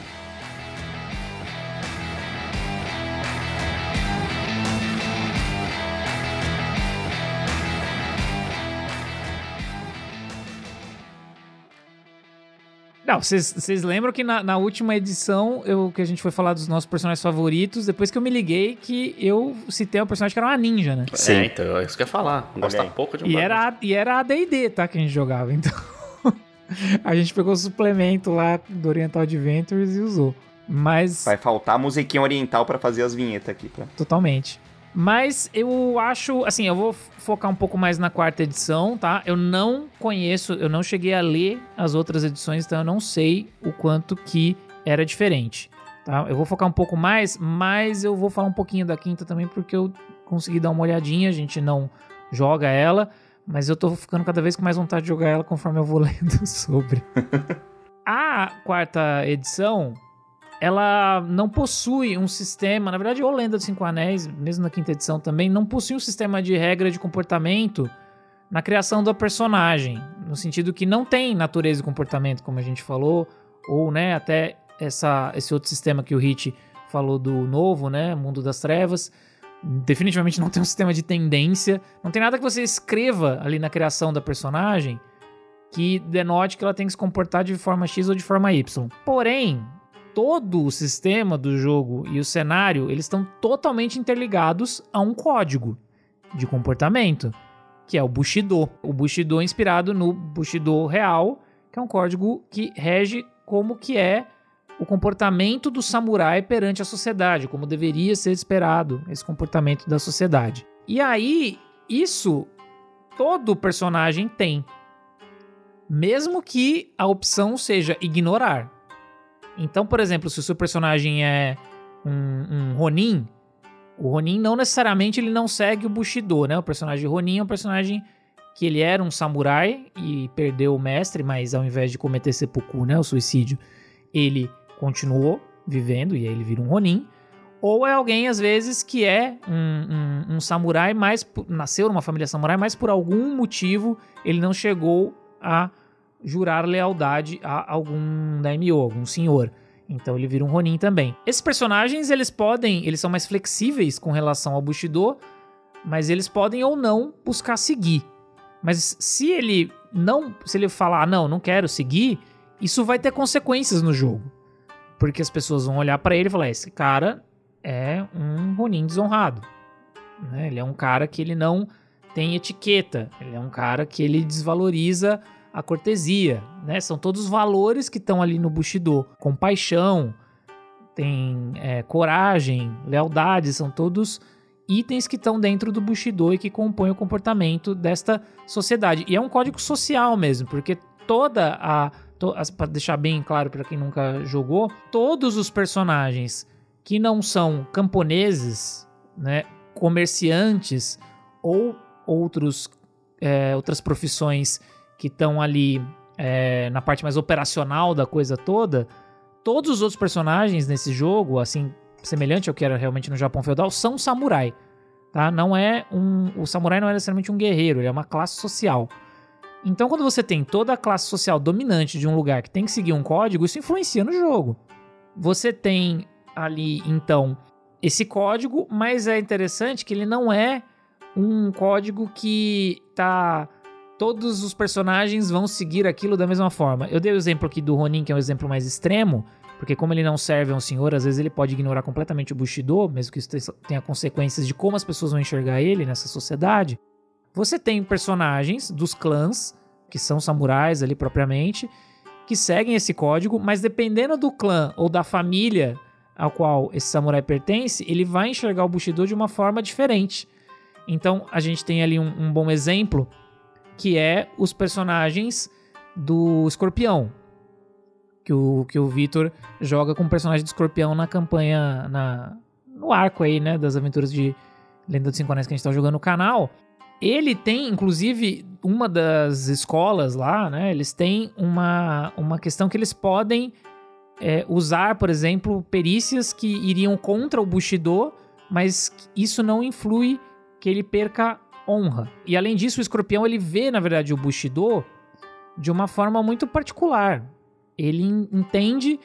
Não, vocês lembram que na, na, última edição eu, que a gente foi falar dos nossos personagens favoritos, depois que eu me liguei que eu citei um personagem que era uma ninja, né? Sim. É, então, é isso que eu ia falar. Gosta pouco de um e era E era a D&D, tá? Que a gente jogava, então... a gente pegou o suplemento lá do Oriental Adventures e usou. Mas... Vai faltar musiquinha oriental para fazer as vinhetas aqui, tá? Totalmente. Mas eu acho, assim, eu vou focar um pouco mais na quarta edição, tá? Eu não conheço, eu não cheguei a ler as outras edições, então eu não sei o quanto que era diferente, tá? Eu vou focar um pouco mais, mas eu vou falar um pouquinho da quinta também, porque eu consegui dar uma olhadinha, a gente não joga ela, mas eu tô ficando cada vez com mais vontade de jogar ela conforme eu vou lendo sobre. a quarta edição, ela não possui um sistema, na verdade, o Lenda dos Cinco Anéis, mesmo na quinta edição também, não possui um sistema de regra de comportamento na criação do personagem, no sentido que não tem natureza e comportamento, como a gente falou, ou, né, até essa, esse outro sistema que o Hit falou do novo, né, Mundo das Trevas, definitivamente não tem um sistema de tendência, não tem nada que você escreva ali na criação da personagem que denote que ela tem que se comportar de forma X ou de forma Y. Porém, todo o sistema do jogo e o cenário, eles estão totalmente interligados a um código de comportamento, que é o Bushido. O Bushido é inspirado no Bushido real, que é um código que rege como que é o comportamento do samurai perante a sociedade, como deveria ser esperado esse comportamento da sociedade. E aí, isso todo personagem tem. Mesmo que a opção seja ignorar. Então, por exemplo, se o seu personagem é um, um Ronin, o Ronin não necessariamente ele não segue o Bushido, né? O personagem Ronin é um personagem que ele era um samurai e perdeu o mestre, mas ao invés de cometer seppuku, né, o suicídio, ele continuou vivendo e aí ele vira um Ronin. Ou é alguém, às vezes, que é um, um, um samurai, mas nasceu numa família samurai, mas por algum motivo ele não chegou a jurar lealdade a algum daimyo, algum senhor. Então ele vira um Ronin também. Esses personagens, eles podem, eles são mais flexíveis com relação ao Bushido, mas eles podem ou não buscar seguir. Mas se ele não, se ele falar, ah, não, não quero seguir, isso vai ter consequências no jogo. Porque as pessoas vão olhar para ele e falar, esse cara é um Ronin desonrado. Né? Ele é um cara que ele não tem etiqueta, ele é um cara que ele desvaloriza a cortesia, né? São todos valores que estão ali no Bushido. Compaixão, tem é, coragem, lealdade, são todos itens que estão dentro do Bushido e que compõem o comportamento desta sociedade. E é um código social mesmo, porque toda a. To, para deixar bem claro para quem nunca jogou, todos os personagens que não são camponeses, né, comerciantes ou outros, é, outras profissões que estão ali é, na parte mais operacional da coisa toda, todos os outros personagens nesse jogo, assim, semelhante ao que era realmente no Japão feudal, são samurai. Tá? Não é um, o samurai não é necessariamente um guerreiro, ele é uma classe social. Então, quando você tem toda a classe social dominante de um lugar que tem que seguir um código, isso influencia no jogo. Você tem ali, então, esse código, mas é interessante que ele não é um código que tá todos os personagens vão seguir aquilo da mesma forma. Eu dei o exemplo aqui do Ronin, que é um exemplo mais extremo, porque como ele não serve a um senhor, às vezes ele pode ignorar completamente o Bushido, mesmo que isso tenha consequências de como as pessoas vão enxergar ele nessa sociedade. Você tem personagens dos clãs, que são samurais ali propriamente, que seguem esse código, mas dependendo do clã ou da família ao qual esse samurai pertence, ele vai enxergar o Bushido de uma forma diferente. Então a gente tem ali um, um bom exemplo que é os personagens do Escorpião. Que o, que o Victor joga com o personagem do Escorpião na campanha, na, no arco aí, né, das aventuras de Lenda dos Cinco Anéis que a gente tá jogando no canal. Ele tem, inclusive, uma das escolas lá, né, eles têm uma, uma questão que eles podem é, usar, por exemplo, perícias que iriam contra o Bushido, mas isso não influi que ele perca honra. E além disso, o escorpião ele vê, na verdade, o Bushido de uma forma muito particular. Ele entende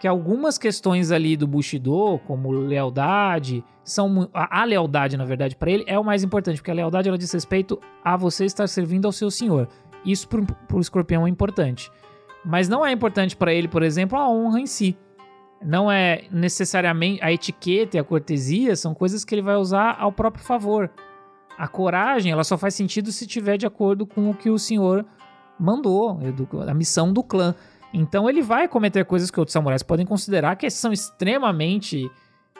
que algumas questões ali do Bushido, como lealdade, são a, lealdade, na verdade, para ele é o mais importante, porque a lealdade ela diz respeito a você estar servindo ao seu senhor. Isso para o escorpião é importante. Mas não é importante para ele, por exemplo, a honra em si. Não é necessariamente a etiqueta e a cortesia são coisas que ele vai usar ao próprio favor. A coragem, ela só faz sentido se tiver de acordo com o que o senhor mandou, a missão do clã. Então ele vai cometer coisas que outros samurais podem considerar que são extremamente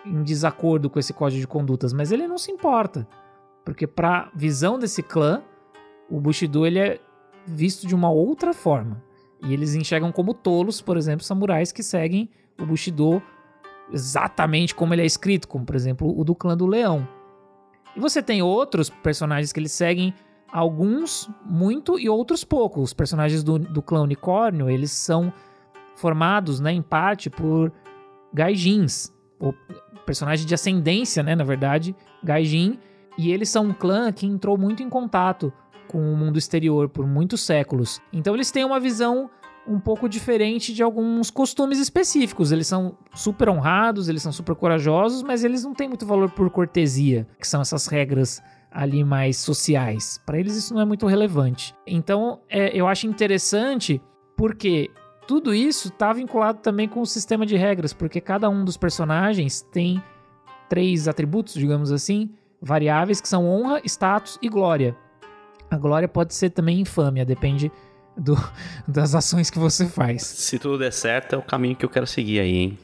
em desacordo com esse código de condutas, mas ele não se importa. Porque para visão desse clã, o Bushido ele é visto de uma outra forma. E eles enxergam como tolos, por exemplo, samurais que seguem o Bushido exatamente como ele é escrito, como por exemplo o do clã do Leão. E você tem outros personagens que eles seguem, alguns muito e outros pouco. Os personagens do, do clã Unicórnio, eles são formados, né, em parte por gaijins, ou personagem de ascendência, né, na verdade, gaijin, e eles são um clã que entrou muito em contato com o mundo exterior por muitos séculos. Então eles têm uma visão um pouco diferente de alguns costumes específicos. Eles são super honrados, eles são super corajosos, mas eles não têm muito valor por cortesia, que são essas regras ali mais sociais. Para eles isso não é muito relevante. Então é, eu acho interessante porque tudo isso está vinculado também com o sistema de regras, porque cada um dos personagens tem três atributos, digamos assim, variáveis que são honra, status e glória. A glória pode ser também infâmia, depende do, das ações que você faz. Se tudo der certo, é o caminho que eu quero seguir aí, hein?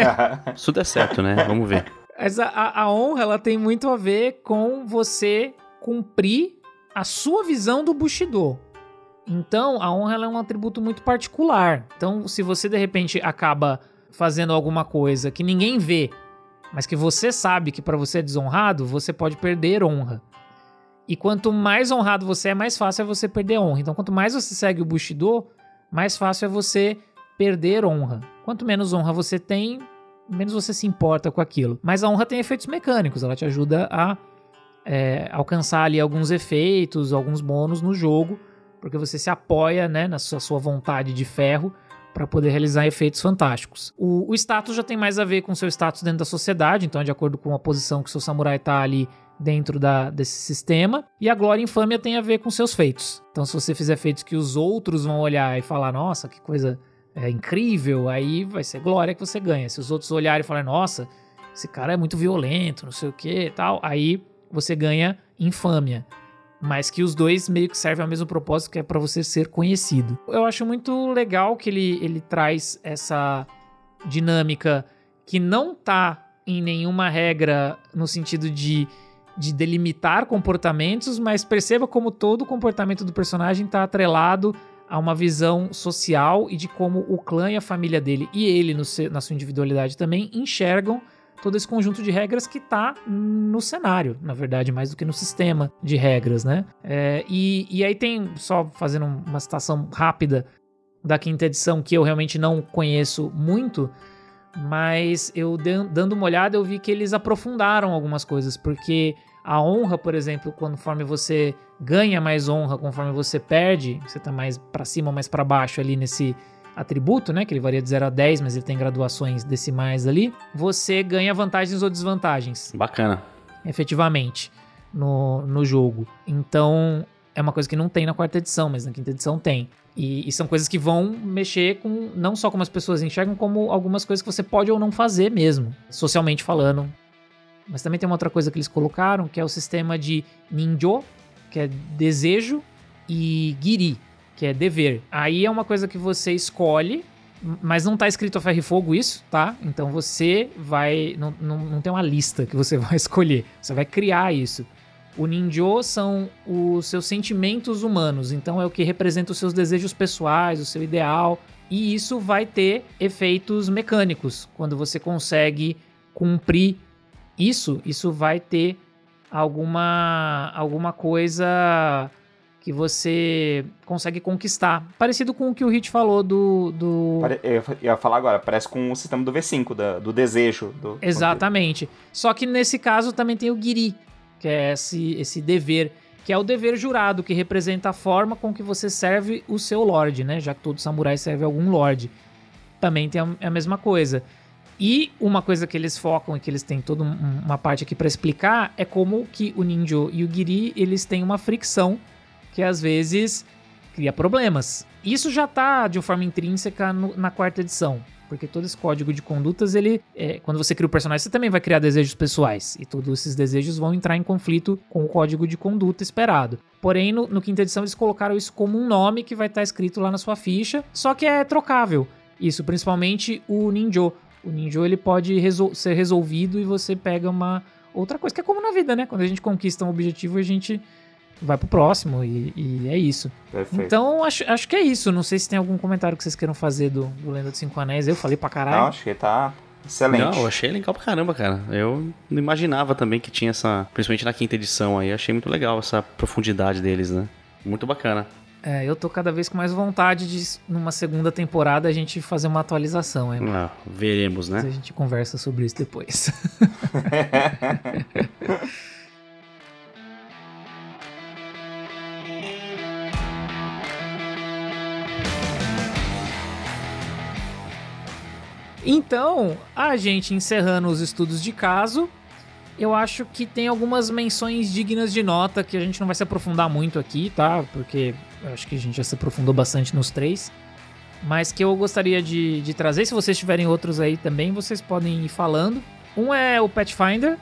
Se tudo der certo, né? Vamos ver. Mas a, a, a honra, ela tem muito a ver com você cumprir a sua visão do Bushido. Então, a honra ela é um atributo muito particular. Então, se você de repente acaba fazendo alguma coisa que ninguém vê, mas que você sabe que para você é desonrado, você pode perder honra. E quanto mais honrado você é, mais fácil é você perder honra. Então, quanto mais você segue o Bushido, mais fácil é você perder honra. Quanto menos honra você tem, menos você se importa com aquilo. Mas a honra tem efeitos mecânicos, ela te ajuda a é, alcançar ali alguns efeitos, alguns bônus no jogo, porque você se apoia né, na sua, sua vontade de ferro para poder realizar efeitos fantásticos. O, o, status já tem mais a ver com seu status dentro da sociedade, então, de acordo com a posição que seu samurai está ali dentro da, desse sistema. E a glória e infâmia tem a ver com seus feitos. Então, se você fizer feitos que os outros vão olhar e falar, nossa, que coisa é, incrível, aí vai ser glória que você ganha. Se os outros olharem e falarem, nossa, esse cara é muito violento, não sei o que tal, aí você ganha infâmia. Mas que os dois meio que servem ao mesmo propósito, que é para você ser conhecido. Eu acho muito legal que ele, ele traz essa dinâmica que não tá em nenhuma regra no sentido de, de delimitar comportamentos, mas perceba como todo comportamento do personagem está atrelado a uma visão social e de como o clã e a família dele e ele no, na sua individualidade também enxergam todo esse conjunto de regras que está no cenário, na verdade, mais do que no sistema de regras, né? É, e, e aí tem, só fazendo uma citação rápida da quinta edição, que eu realmente não conheço muito, mas eu dando uma olhada eu vi que eles aprofundaram algumas coisas, porque a honra, por exemplo, conforme você ganha mais honra, conforme você perde, você tá mais para cima ou mais para baixo ali nesse atributo, né, que ele varia de 0 a 10, mas ele tem graduações decimais ali, você ganha vantagens ou desvantagens. Bacana. Efetivamente, no, no jogo. Então, é uma coisa que não tem na quarta edição, mas na quinta edição tem. E, e, são coisas que vão mexer com não só como as pessoas enxergam, como algumas coisas que você pode ou não fazer mesmo, socialmente falando. Mas também tem uma outra coisa que eles colocaram, que é o sistema de ninjo, que é desejo, e giri, que é dever. Aí é uma coisa que você escolhe, mas não tá escrito a ferro e fogo isso, tá? Então você vai. Não, não, não tem uma lista que você vai escolher. Você vai criar isso. O ninjo são os seus sentimentos humanos, então é o que representa os seus desejos pessoais, o seu ideal. E isso vai ter efeitos mecânicos. Quando você consegue cumprir isso, isso vai ter alguma, alguma coisa que você consegue conquistar. Parecido com o que o Hit falou do. do... Eu ia falar agora, parece com o sistema do V5, da, do desejo. Do... Exatamente. Só que nesse caso também tem o Giri, que é esse, esse dever, que é o dever jurado, que representa a forma com que você serve o seu Lorde, né? Já que todo samurai serve algum Lorde. Também tem a, a mesma coisa. E uma coisa que eles focam e que eles têm toda uma parte aqui para explicar é como que o Ninjo e o Giri, eles têm uma fricção que às vezes cria problemas. Isso já tá de uma forma intrínseca no, na quarta edição. Porque todo esse código de condutas, ele. É, quando você cria o personagem, você também vai criar desejos pessoais. E todos esses desejos vão entrar em conflito com o código de conduta esperado. Porém, no, no quinta edição, eles colocaram isso como um nome que vai estar tá escrito lá na sua ficha. Só que é trocável. Isso, principalmente o Ninjo. O Ninjo ele pode resol ser resolvido e você pega uma outra coisa, que é como na vida, né? Quando a gente conquista um objetivo, a gente vai pro próximo e, e é isso. Perfeito. Então, acho, acho que é isso. Não sei se tem algum comentário que vocês queiram fazer do, do Lenda dos Cinco Anéis. Eu falei pra caralho. Não, acho que tá excelente. Não, eu achei legal pra caramba, cara. Eu não imaginava também que tinha essa, principalmente na quinta edição aí, achei muito legal essa profundidade deles, né? Muito bacana. É, eu tô cada vez com mais vontade de, numa segunda temporada, a gente fazer uma atualização. Hein? Ah, veremos, né? Mas a gente conversa sobre isso depois. Então, a gente encerrando os estudos de caso, eu acho que tem algumas menções dignas de nota que a gente não vai se aprofundar muito aqui, tá? Porque eu acho que a gente já se aprofundou bastante nos três. Mas que eu gostaria de, de trazer, se vocês tiverem outros aí também, vocês podem ir falando. Um é o Pathfinder,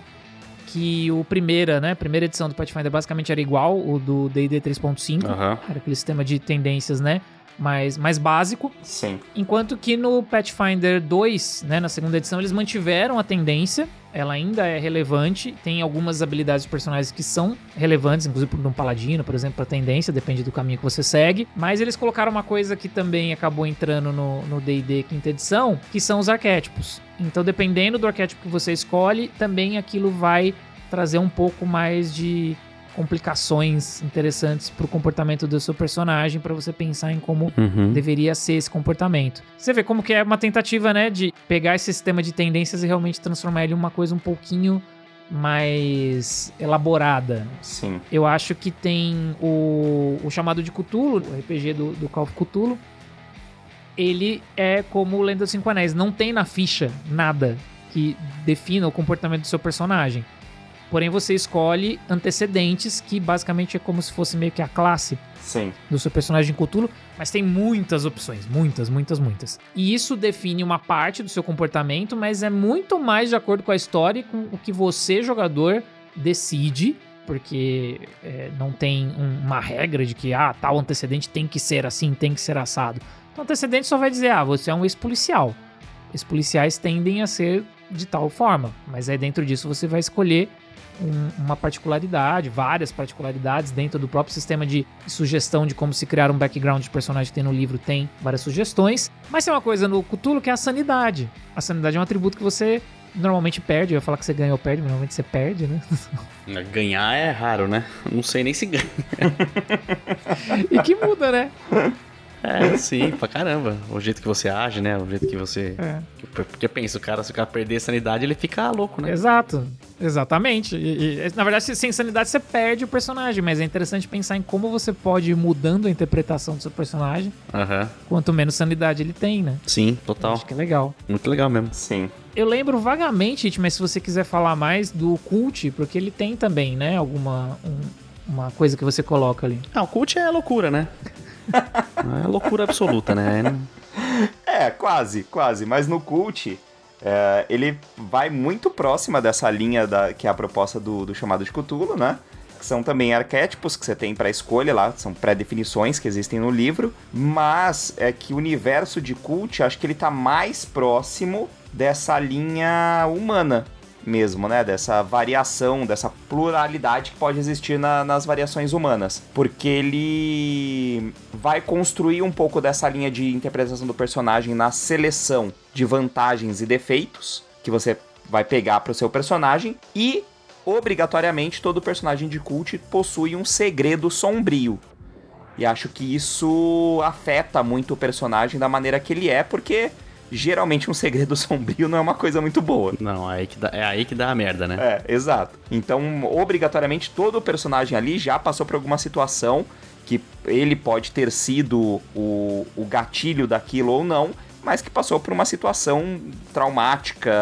que o primeira, né, primeira edição do Pathfinder basicamente era igual o do D&D 3.5, uhum. era aquele sistema de tendências, né? Mais, mais básico. Sim. Enquanto que no Pathfinder 2, né, na segunda edição, eles mantiveram a tendência, ela ainda é relevante. Tem algumas habilidades dos personagens que são relevantes, inclusive para um paladino, por exemplo, para tendência, depende do caminho que você segue. Mas eles colocaram uma coisa que também acabou entrando no D&D quinta edição, que são os arquétipos. Então, dependendo do arquétipo que você escolhe, também aquilo vai trazer um pouco mais de complicações interessantes pro comportamento do seu personagem para você pensar em como Uhum. deveria ser esse comportamento. Você vê como que é uma tentativa, né, de pegar esse sistema de tendências e realmente transformar ele em uma coisa um pouquinho mais elaborada. Sim. Eu acho que tem o, o chamado de Cthulhu, o RPG do, do Call of Cthulhu. Ele é como o Lenda dos Cinco Anéis, não tem na ficha nada que defina o comportamento do seu personagem. Porém, você escolhe antecedentes, que basicamente é como se fosse meio que a classe Sim. do seu personagem Cthulhu, mas tem muitas opções, muitas, muitas, muitas. E isso define uma parte do seu comportamento, mas é muito mais de acordo com a história e com o que você, jogador, decide, porque é, não tem um- uma regra de que, ah, tal antecedente tem que ser assim, tem que ser assado. O antecedente só vai dizer, ah, você é um ex-policial. Ex-policiais tendem a ser de tal forma, mas aí dentro disso você vai escolher um- uma particularidade, várias particularidades dentro do próprio sistema de sugestão de como se criar um background de personagem que tem no livro, tem várias sugestões. Mas tem uma coisa no Cthulhu que é a sanidade. A sanidade é um atributo que você normalmente perde. Eu ia falar que você ganha ou perde, mas normalmente você perde, né? Ganhar é raro, né? Não sei nem se ganha. e que muda, né? É, sim, pra caramba. O jeito que você age, né? O jeito que você. É. Porque pensa, o cara, se o cara perder a sanidade, ele fica louco, né? Exato, exatamente. E, e, na verdade, se- sem sanidade você perde o personagem, mas é interessante pensar em como você pode ir mudando a interpretação do seu personagem, Aham. quanto menos sanidade ele tem, né? Sim, total. Acho que é legal. Muito legal mesmo. Sim. Eu lembro vagamente, It, mas se você quiser falar mais do Cult, porque ele tem também, né, alguma um- uma coisa que você coloca ali. Ah, o cult é loucura, né? É loucura absoluta, né? É, quase, quase. Mas no Cult, é, ele vai muito próxima dessa linha da, que é a proposta do, do chamado de Cthulhu, né? Que são também arquétipos que você tem para escolha lá, são pré-definições que existem no livro, mas é que o universo de Cult, acho que ele tá mais próximo dessa linha humana mesmo, né? Dessa variação, dessa pluralidade que pode existir na- nas variações humanas. Porque ele vai construir um pouco dessa linha de interpretação do personagem na seleção de vantagens e defeitos que você vai pegar para o seu personagem e obrigatoriamente todo personagem de cult possui um segredo sombrio. E acho que isso afeta muito o personagem da maneira que ele é, porque geralmente um segredo sombrio não é uma coisa muito boa. Não, é aí que dá, é aí que dá a merda, né? É, exato. Então, obrigatoriamente, todo personagem ali já passou por alguma situação que ele pode ter sido o, o gatilho daquilo ou não, mas que passou por uma situação traumática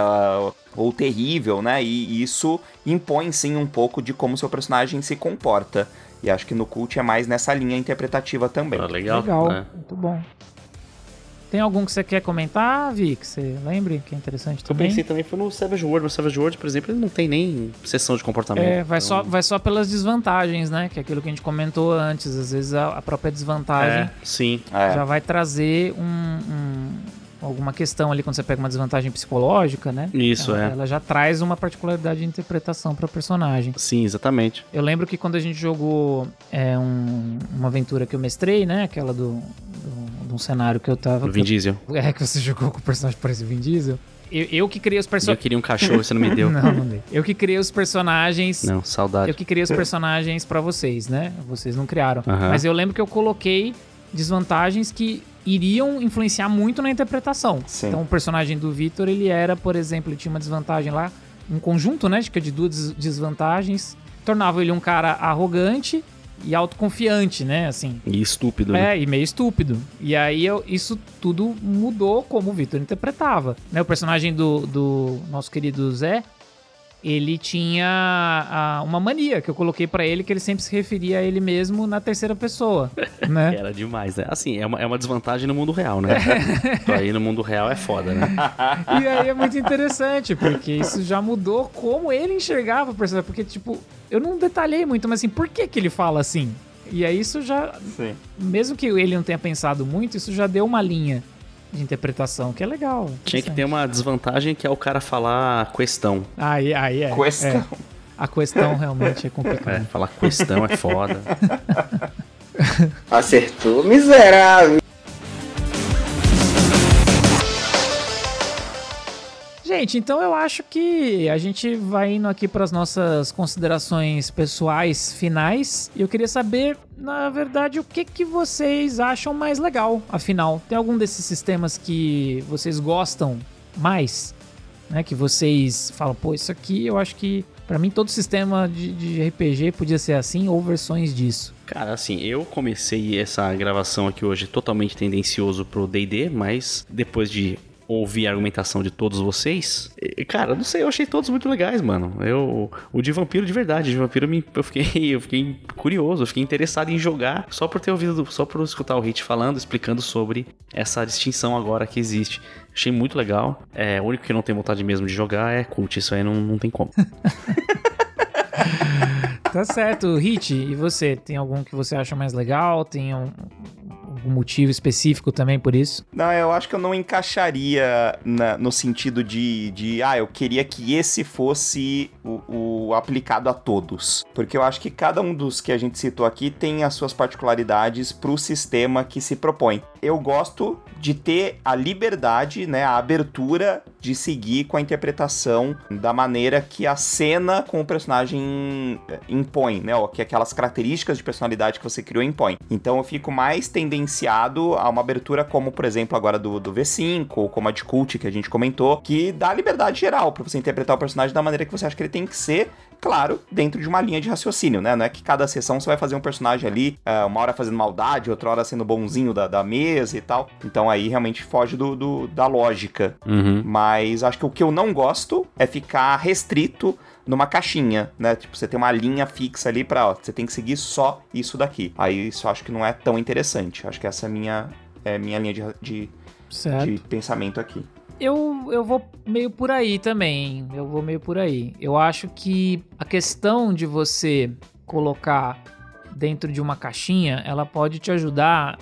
ou terrível, né? E isso impõe sim um pouco de como seu personagem se comporta. E acho que no Cult é mais nessa linha interpretativa também. Ah, legal. Legal, né? muito bom. Tem algum que você quer comentar, Vi, que você lembre, que é interessante Eu também? pensei também foi no Savage World. No Savage World, por exemplo, ele não tem nem sessão de comportamento. É, vai, Então, só, vai só pelas desvantagens, né? Que é aquilo que a gente comentou antes. Às vezes a, a própria desvantagem É, sim. É, já vai trazer um, um- alguma questão ali quando você pega uma desvantagem psicológica, né? Isso, ela, é. ela já traz uma particularidade de interpretação para personagem. Sim, exatamente. Eu lembro que quando a gente jogou é, um- uma aventura que eu mestrei, né? Aquela do, do- um cenário que eu tava. O Vin Diesel. É, que você jogou com o personagem parecido Vin Diesel. Eu, eu que criei os Eu personagens. queria um cachorro, você não me deu. Não, não dei. Eu que criei os personagens. Não, saudade. Eu que criei os personagens pra vocês, né? Vocês não criaram. Mas eu lembro que eu coloquei desvantagens que iriam influenciar muito na interpretação. Sim. Então o personagem do Victor, ele era, por exemplo, ele tinha uma desvantagem lá, um conjunto, né, de que é de duas des- desvantagens, tornava ele um cara arrogante e autoconfiante, né, assim. E estúpido, né? É, e meio estúpido. E aí eu- isso tudo mudou como o Victor interpretava. Né, o personagem do, do nosso querido Zé, ele tinha ah, uma mania que eu coloquei pra ele, que ele sempre se referia a ele mesmo na terceira pessoa, né? Era demais, né? Assim, é uma, é uma desvantagem no mundo real, né? Aí no mundo real é foda, né? E aí é muito interessante, porque isso já mudou como ele enxergava o personagem. Porque, tipo, eu não detalhei muito, mas assim, por que que ele fala assim? E aí isso já, sim. mesmo que ele não tenha pensado muito, isso já deu uma linha de interpretação, que é legal. Tinha que ter uma desvantagem que é o cara falar questão. Aí, aí é. Questão. é. A questão realmente é É, complicada. falar questão é foda. Acertou, miserável. Gente, então eu acho que a gente vai indo aqui para as nossas considerações pessoais finais. E eu queria saber, na verdade, o que, que vocês acham mais legal, afinal. Tem algum desses sistemas que vocês gostam mais? Né? Que vocês falam, pô, isso aqui eu acho que, para mim, todo sistema de, de RPG podia ser assim ou versões disso. Cara, assim, eu comecei essa gravação aqui hoje totalmente tendencioso pro D&D, mas depois de ouvir a argumentação de todos vocês, eh, cara, não sei, eu achei todos muito legais, mano. Eu, o de vampiro de verdade, de vampiro me, eu fiquei, eu fiquei curioso, eu fiquei interessado em jogar só por ter ouvido, só por escutar o Hit falando, explicando sobre essa distinção agora que existe. Achei muito legal. É, o único que não tem vontade mesmo de jogar é cult, isso aí não, não tem como. Tá certo, Hit, e você? Tem algum que você acha mais legal? Tem um, algum motivo específico também por isso? Não, eu acho que eu não encaixaria na- no sentido de, de, ah, eu queria que esse fosse o, o aplicado a todos. Porque eu acho que cada um dos que a gente citou aqui tem as suas particularidades pro sistema que se propõe. Eu gosto de ter a liberdade, né, a abertura de seguir com a interpretação da maneira que a cena com o personagem eh, impõe, né, ó, que aquelas características de personalidade que você criou impõe. Então eu fico mais tendenciado a uma abertura como, por exemplo, agora do, do V5, ou como a de Cult que a gente comentou, que dá liberdade geral pra você interpretar o personagem da maneira que você acha que ele tem que ser, claro, dentro de uma linha de raciocínio, né? Não é que cada sessão você vai fazer um personagem ali, é, uma hora fazendo maldade, outra hora sendo bonzinho da, da mesa e tal. Então aí realmente foge do, do- da lógica. Uhum. Mas acho que o que eu não gosto é ficar restrito numa caixinha, né? Tipo, você tem uma linha fixa ali pra, ó, você tem que seguir só isso daqui. Aí isso eu acho que não é tão interessante. Acho que essa é a minha, é minha linha de, de, de pensamento aqui. Eu, eu vou meio por aí também. Eu vou meio por aí. Eu acho que a questão de você colocar dentro de uma caixinha, ela pode te ajudar,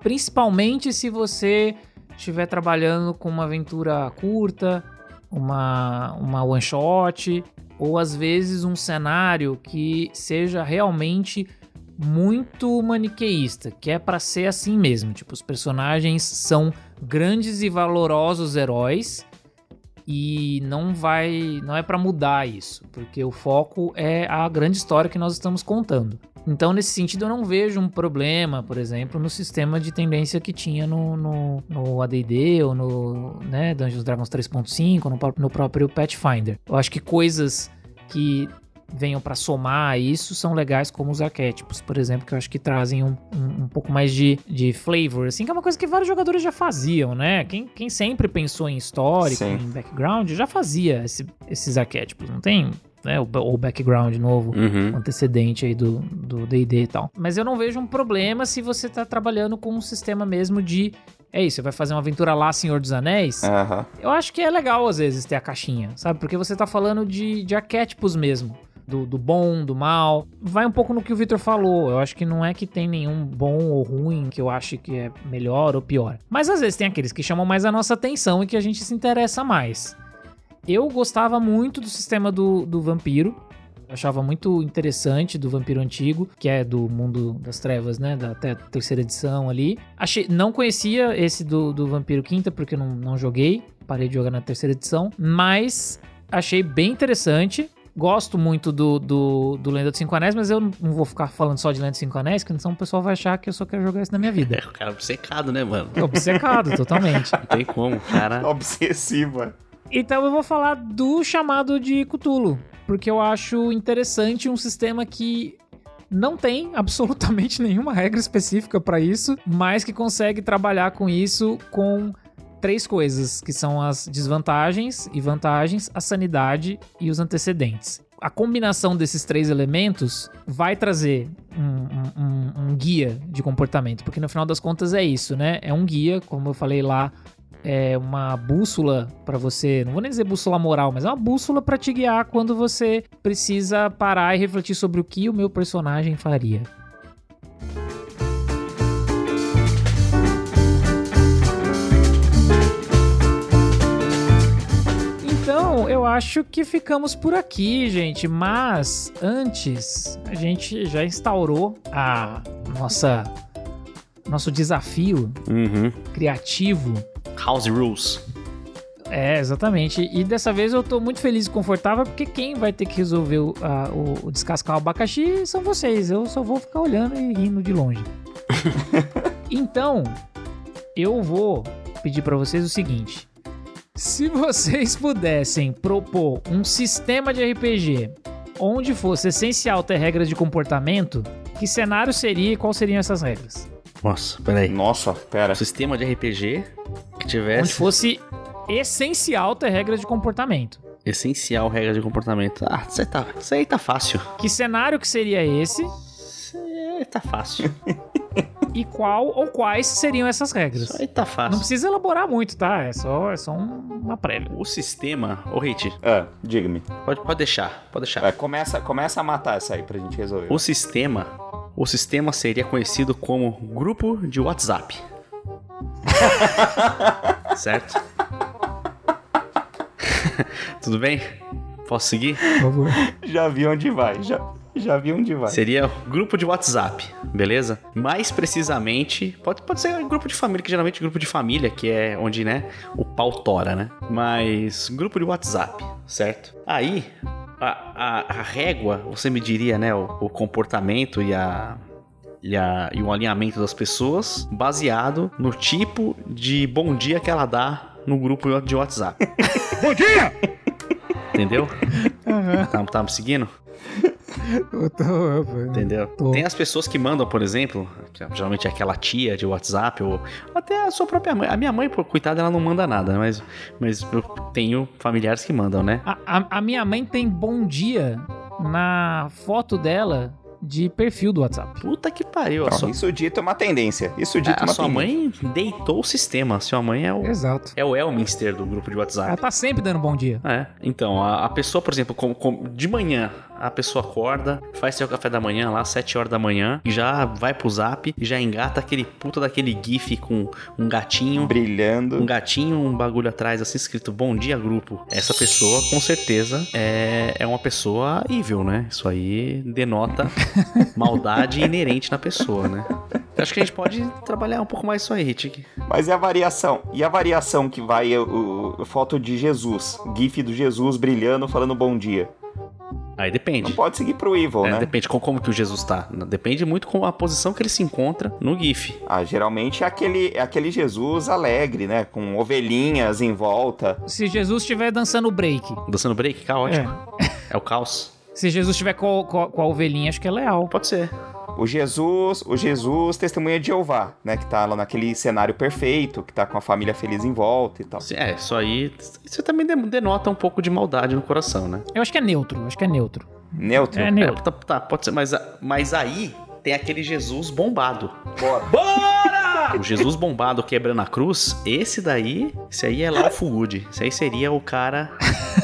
principalmente se você estiver trabalhando com uma aventura curta, uma, uma one shot, ou às vezes um cenário que seja realmente muito maniqueísta, que é pra ser assim mesmo. Tipo, os personagens são grandes e valorosos heróis e não vai, não é pra mudar isso, porque o foco é a grande história que nós estamos contando. Então, nesse sentido, eu não vejo um problema, por exemplo, no sistema de tendência que tinha no, no, no AD&D ou no né, Dungeons Dragons 3.5, no, no próprio Pathfinder. Eu acho que coisas que venham pra somar a isso são legais como os arquétipos, por exemplo, que eu acho que trazem um, um, um pouco mais de, de flavor, assim, que é uma coisa que vários jogadores já faziam, né? Quem, quem sempre pensou em histórico, Sim. em background, já fazia esse- esses arquétipos, não tem? Né, o, o background novo Uhum. antecedente aí do do D&D e tal. Mas eu não vejo um problema se você tá trabalhando com um sistema mesmo de é isso, você vai fazer uma aventura lá, Senhor dos Anéis. Aham. Eu acho que é legal às vezes ter a caixinha, sabe? Porque você tá falando de, de arquétipos mesmo. Do, do bom, do mal. Vai um pouco no que o Victor falou. Eu acho que não é que tem nenhum bom ou ruim que eu ache que é melhor ou pior. Mas às vezes tem aqueles que chamam mais a nossa atenção e que a gente se interessa mais. Eu gostava muito do sistema do, do vampiro. Eu achava muito interessante do Vampiro Antigo, que é do Mundo das Trevas, né? Da até a terceira edição ali. Achei, não conhecia esse do, do Vampiro Quinta, porque eu não, não joguei. Parei de jogar na terceira edição. Mas achei bem interessante. Gosto muito do, do, do Lenda dos Cinco Anéis, mas eu não vou ficar falando só de Lenda dos Cinco Anéis, porque senão o pessoal vai achar que eu só quero jogar isso na minha vida. É, o cara obcecado, né, mano? Tô obcecado, totalmente. Não tem como, cara. Obsessiva. Então eu vou falar do chamado de Cthulhu, porque eu acho interessante um sistema que não tem absolutamente nenhuma regra específica para isso, mas que consegue trabalhar com isso com três coisas, que são as desvantagens e vantagens, a sanidade e os antecedentes. A combinação desses três elementos vai trazer um, um- um- um guia de comportamento, porque no final das contas é isso, né? É um guia, como eu falei lá é, uma bússola para você, não vou nem dizer bússola moral, mas é uma bússola para te guiar quando você precisa parar e refletir sobre o que o meu personagem faria. Então, eu acho que ficamos por aqui, gente. Mas antes, a gente já instaurou a nossa nosso desafio Uhum. criativo. House Rules. É, exatamente. E dessa vez eu tô muito feliz e confortável porque quem vai ter que resolver o, a- o- o descascar o abacaxi são vocês. Eu só vou ficar olhando e rindo de longe. então, eu vou pedir pra vocês o seguinte: se vocês pudessem propor um sistema de RPG onde fosse essencial ter regras de comportamento, que cenário seria e quais seriam essas regras? Nossa, peraí. Nossa, pera. Um sistema de RPG que Onde tivesse fosse essencial ter regras de comportamento. essencial regra de comportamento. Ah, isso aí tá, isso aí tá fácil. Que cenário que seria esse aí tá fácil. e qual ou quais seriam essas regras? Isso aí tá Não fácil. precisa elaborar muito, tá? É só, é só um- uma prévia. O sistema. Ô, Hit, Ah, diga-me. pode, pode deixar, pode deixar. É, começa, começa a matar essa aí pra gente resolver. O sistema. O sistema seria conhecido como grupo de WhatsApp. certo? Tudo bem? Posso seguir? Por favor. Já vi onde vai, já, já vi onde vai. Seria grupo de WhatsApp, beleza? Mais precisamente, pode, pode ser grupo de família, que geralmente é grupo de família, que é onde, né, o pau tora, né? Mas grupo de WhatsApp, certo? Aí, a, a, a régua, você mediria, né, o, o comportamento e a. E, a, e o alinhamento das pessoas baseado no tipo de bom dia que ela dá no grupo de WhatsApp. Bom dia! Entendeu? Tá, tá me seguindo? Eu tô- Entendeu? Tô. Tem as pessoas que mandam, por exemplo, que geralmente é aquela tia de WhatsApp, ou até a sua própria mãe. A minha mãe, por coitada, ela não manda nada, né? mas, mas eu tenho familiares que mandam, né? A, a- a minha mãe tem bom dia na foto dela de perfil do WhatsApp. Puta que pariu. Não, sua, Isso dito é uma tendência. Isso dito é a uma sua tendência. mãe deitou o sistema. Sua mãe é o, Exato. é o Elminster do grupo de Ela WhatsApp. tá sempre dando bom dia. É, então, a, a pessoa, por exemplo, com- com- de manhã, a pessoa acorda, faz seu café da manhã lá, 7 horas da manhã, e já vai pro zap e já engata aquele puta daquele gif com um gatinho Brilhando. um gatinho, um bagulho atrás, assim, escrito Bom dia, grupo. Essa pessoa, com certeza, é, é uma pessoa evil, né? Isso aí denota maldade inerente na pessoa, né? Acho que a gente pode trabalhar um pouco mais isso aí, Ritik. Mas e a variação? E a variação que vai o, o- foto de Jesus, gif do Jesus brilhando falando bom dia. Aí depende. Não pode seguir pro evil, É, né? Depende com como que o Jesus tá. Depende muito com a posição que ele se encontra no GIF. Ah, geralmente é aquele, é aquele Jesus alegre, né? Com ovelhinhas em volta. Se Jesus estiver dançando break. Dançando break, caótico. É, o caos. Se Jesus estiver com, com- com a ovelhinha, acho que é leal. Pode ser. O Jesus, o Jesus testemunha de Jeová, né? Que tá lá naquele cenário perfeito, que tá com a família feliz em volta e tal. É, isso aí. Isso também de- denota um pouco de maldade no coração, né? Eu acho que é neutro, acho que é neutro. Neutro. É É, neutro. tá, tá, pode ser, mas, mas aí tem aquele Jesus bombado. Bora. O Jesus bombado quebrando a cruz, esse daí, esse aí é lá o Food. Esse aí seria o cara,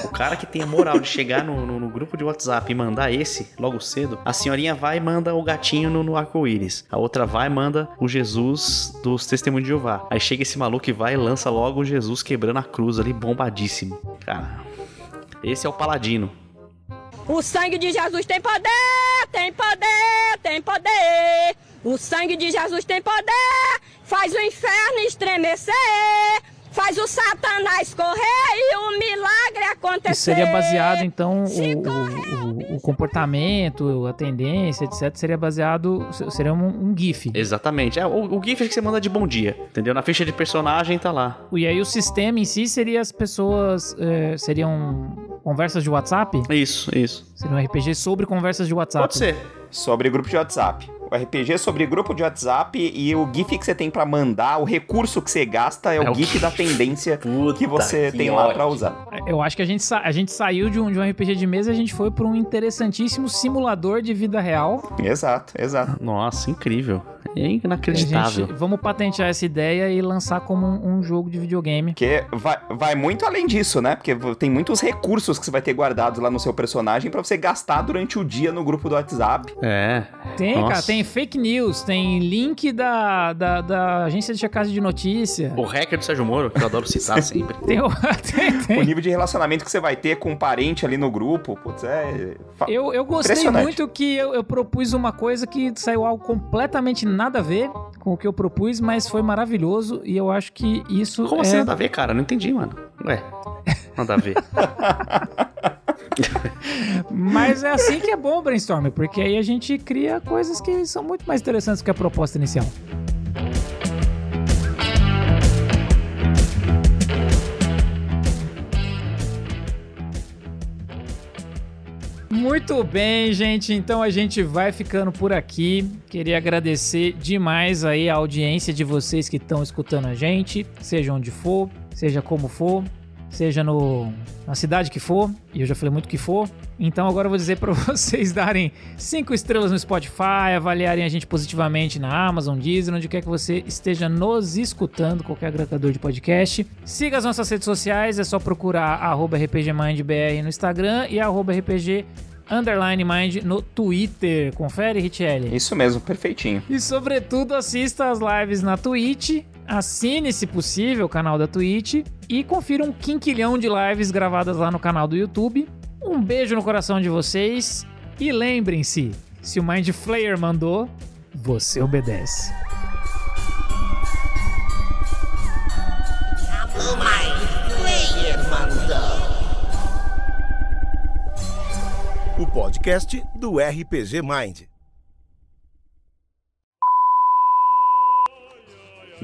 o cara que tem a moral de chegar no, no- no grupo de WhatsApp e mandar esse logo cedo. A senhorinha vai e manda o gatinho no, no arco-íris. A outra vai e manda o Jesus dos Testemunhos de Jeová. Aí chega esse maluco e vai e lança logo o Jesus quebrando a cruz ali, bombadíssimo. Cara, esse é o paladino. O sangue de Jesus tem poder, tem poder, tem poder. O sangue de Jesus tem poder, faz o inferno estremecer, faz o Satanás correr e o milagre acontecer. Isso seria baseado, então, o, o- o- o comportamento, a tendência, etc. Seria baseado. Seria um, um GIF. Exatamente. É, o, o GIF que você manda de bom dia, entendeu? Na ficha de personagem tá lá. E aí o sistema em si seria as pessoas. eh, seriam conversas de WhatsApp? Isso, isso. Seria um RPG sobre conversas de WhatsApp. Pode ser. Sobre grupo de WhatsApp. O RPG é sobre grupo de WhatsApp e o GIF que você tem pra mandar, o recurso que você gasta é o É o GIF da tendência Puta que você que tem lá ódio. pra usar. Eu acho que a gente, sa- a gente saiu de um, de um RPG de mesa e a gente foi para um interessantíssimo simulador de vida real. Exato, exato. Nossa, incrível. É inacreditável. gente- vamos patentear essa ideia e lançar como um, um jogo de videogame. Porque vai, vai muito além disso, né? Porque tem muitos recursos que você vai ter guardados lá no seu personagem pra você gastar durante o dia no grupo do WhatsApp. É. Tem, Nossa. cara, tem fake news, tem link da, da, da agência de checagem de notícia. O hacker do Sérgio Moro, que eu adoro citar sempre. Tem, o- tem, O tem. nível de relacionamento que você vai ter com um parente ali no grupo, putz, é. Eu, eu gostei muito que eu, eu propus uma coisa que saiu algo completamente nada a ver com o que eu propus, mas foi maravilhoso e eu acho que isso Como é... assim nada a ver, cara? Não entendi, mano. Ué, nada a ver. Mas é assim que é bom o brainstorming, porque aí a gente cria coisas que são muito mais interessantes que a proposta inicial. Muito bem, gente. Então a gente vai ficando por aqui. Queria agradecer demais aí a audiência de vocês que estão escutando a gente, seja onde for, seja como for, seja no, na cidade que for, e eu já falei muito que for. Então agora eu vou dizer para vocês darem cinco estrelas no Spotify, avaliarem a gente positivamente na Amazon, Deezer, onde quer que você esteja nos escutando, qualquer agregador de podcast. Siga as nossas redes sociais, é só procurar RPGMindBR no Instagram e RPG underline Mind no Twitter. Confere, Richelli. Isso mesmo, perfeitinho. E sobretudo assista as lives na Twitch, assine se possível o canal da Twitch e confira um quinquilhão de lives gravadas lá no canal do YouTube. Um beijo no coração de vocês e lembrem-se, se o Mind Flayer mandou, você obedece. O podcast do RPG Mind.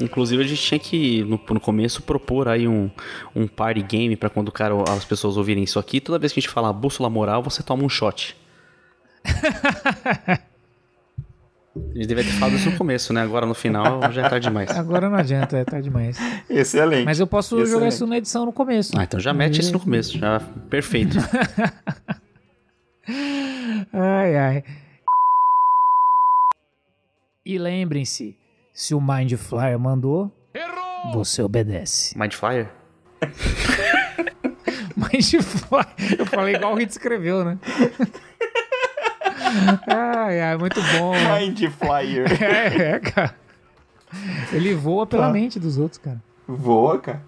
Inclusive, a gente tinha que, no, no começo, propor aí um, um party game pra quando o cara, as pessoas ouvirem isso aqui. Toda vez que a gente falar bússola moral, você toma um shot. A gente devia ter falado isso no começo, né? Agora no final já é tarde demais. Agora não adianta, é tarde demais. Excelente. Mas eu posso Excelente. jogar isso na edição no começo. Ah, então já mete isso no começo. Já, perfeito. Ai, ai. E lembrem-se, se o Mind Flyer mandou, você obedece. Mind Flyer? Mind Flyer. Eu falei igual o Hit escreveu, né? Ai, ai, muito bom. né? Mind Flyer. É, é, cara. Ele voa pela Tá. mente dos outros, cara. Voa, cara.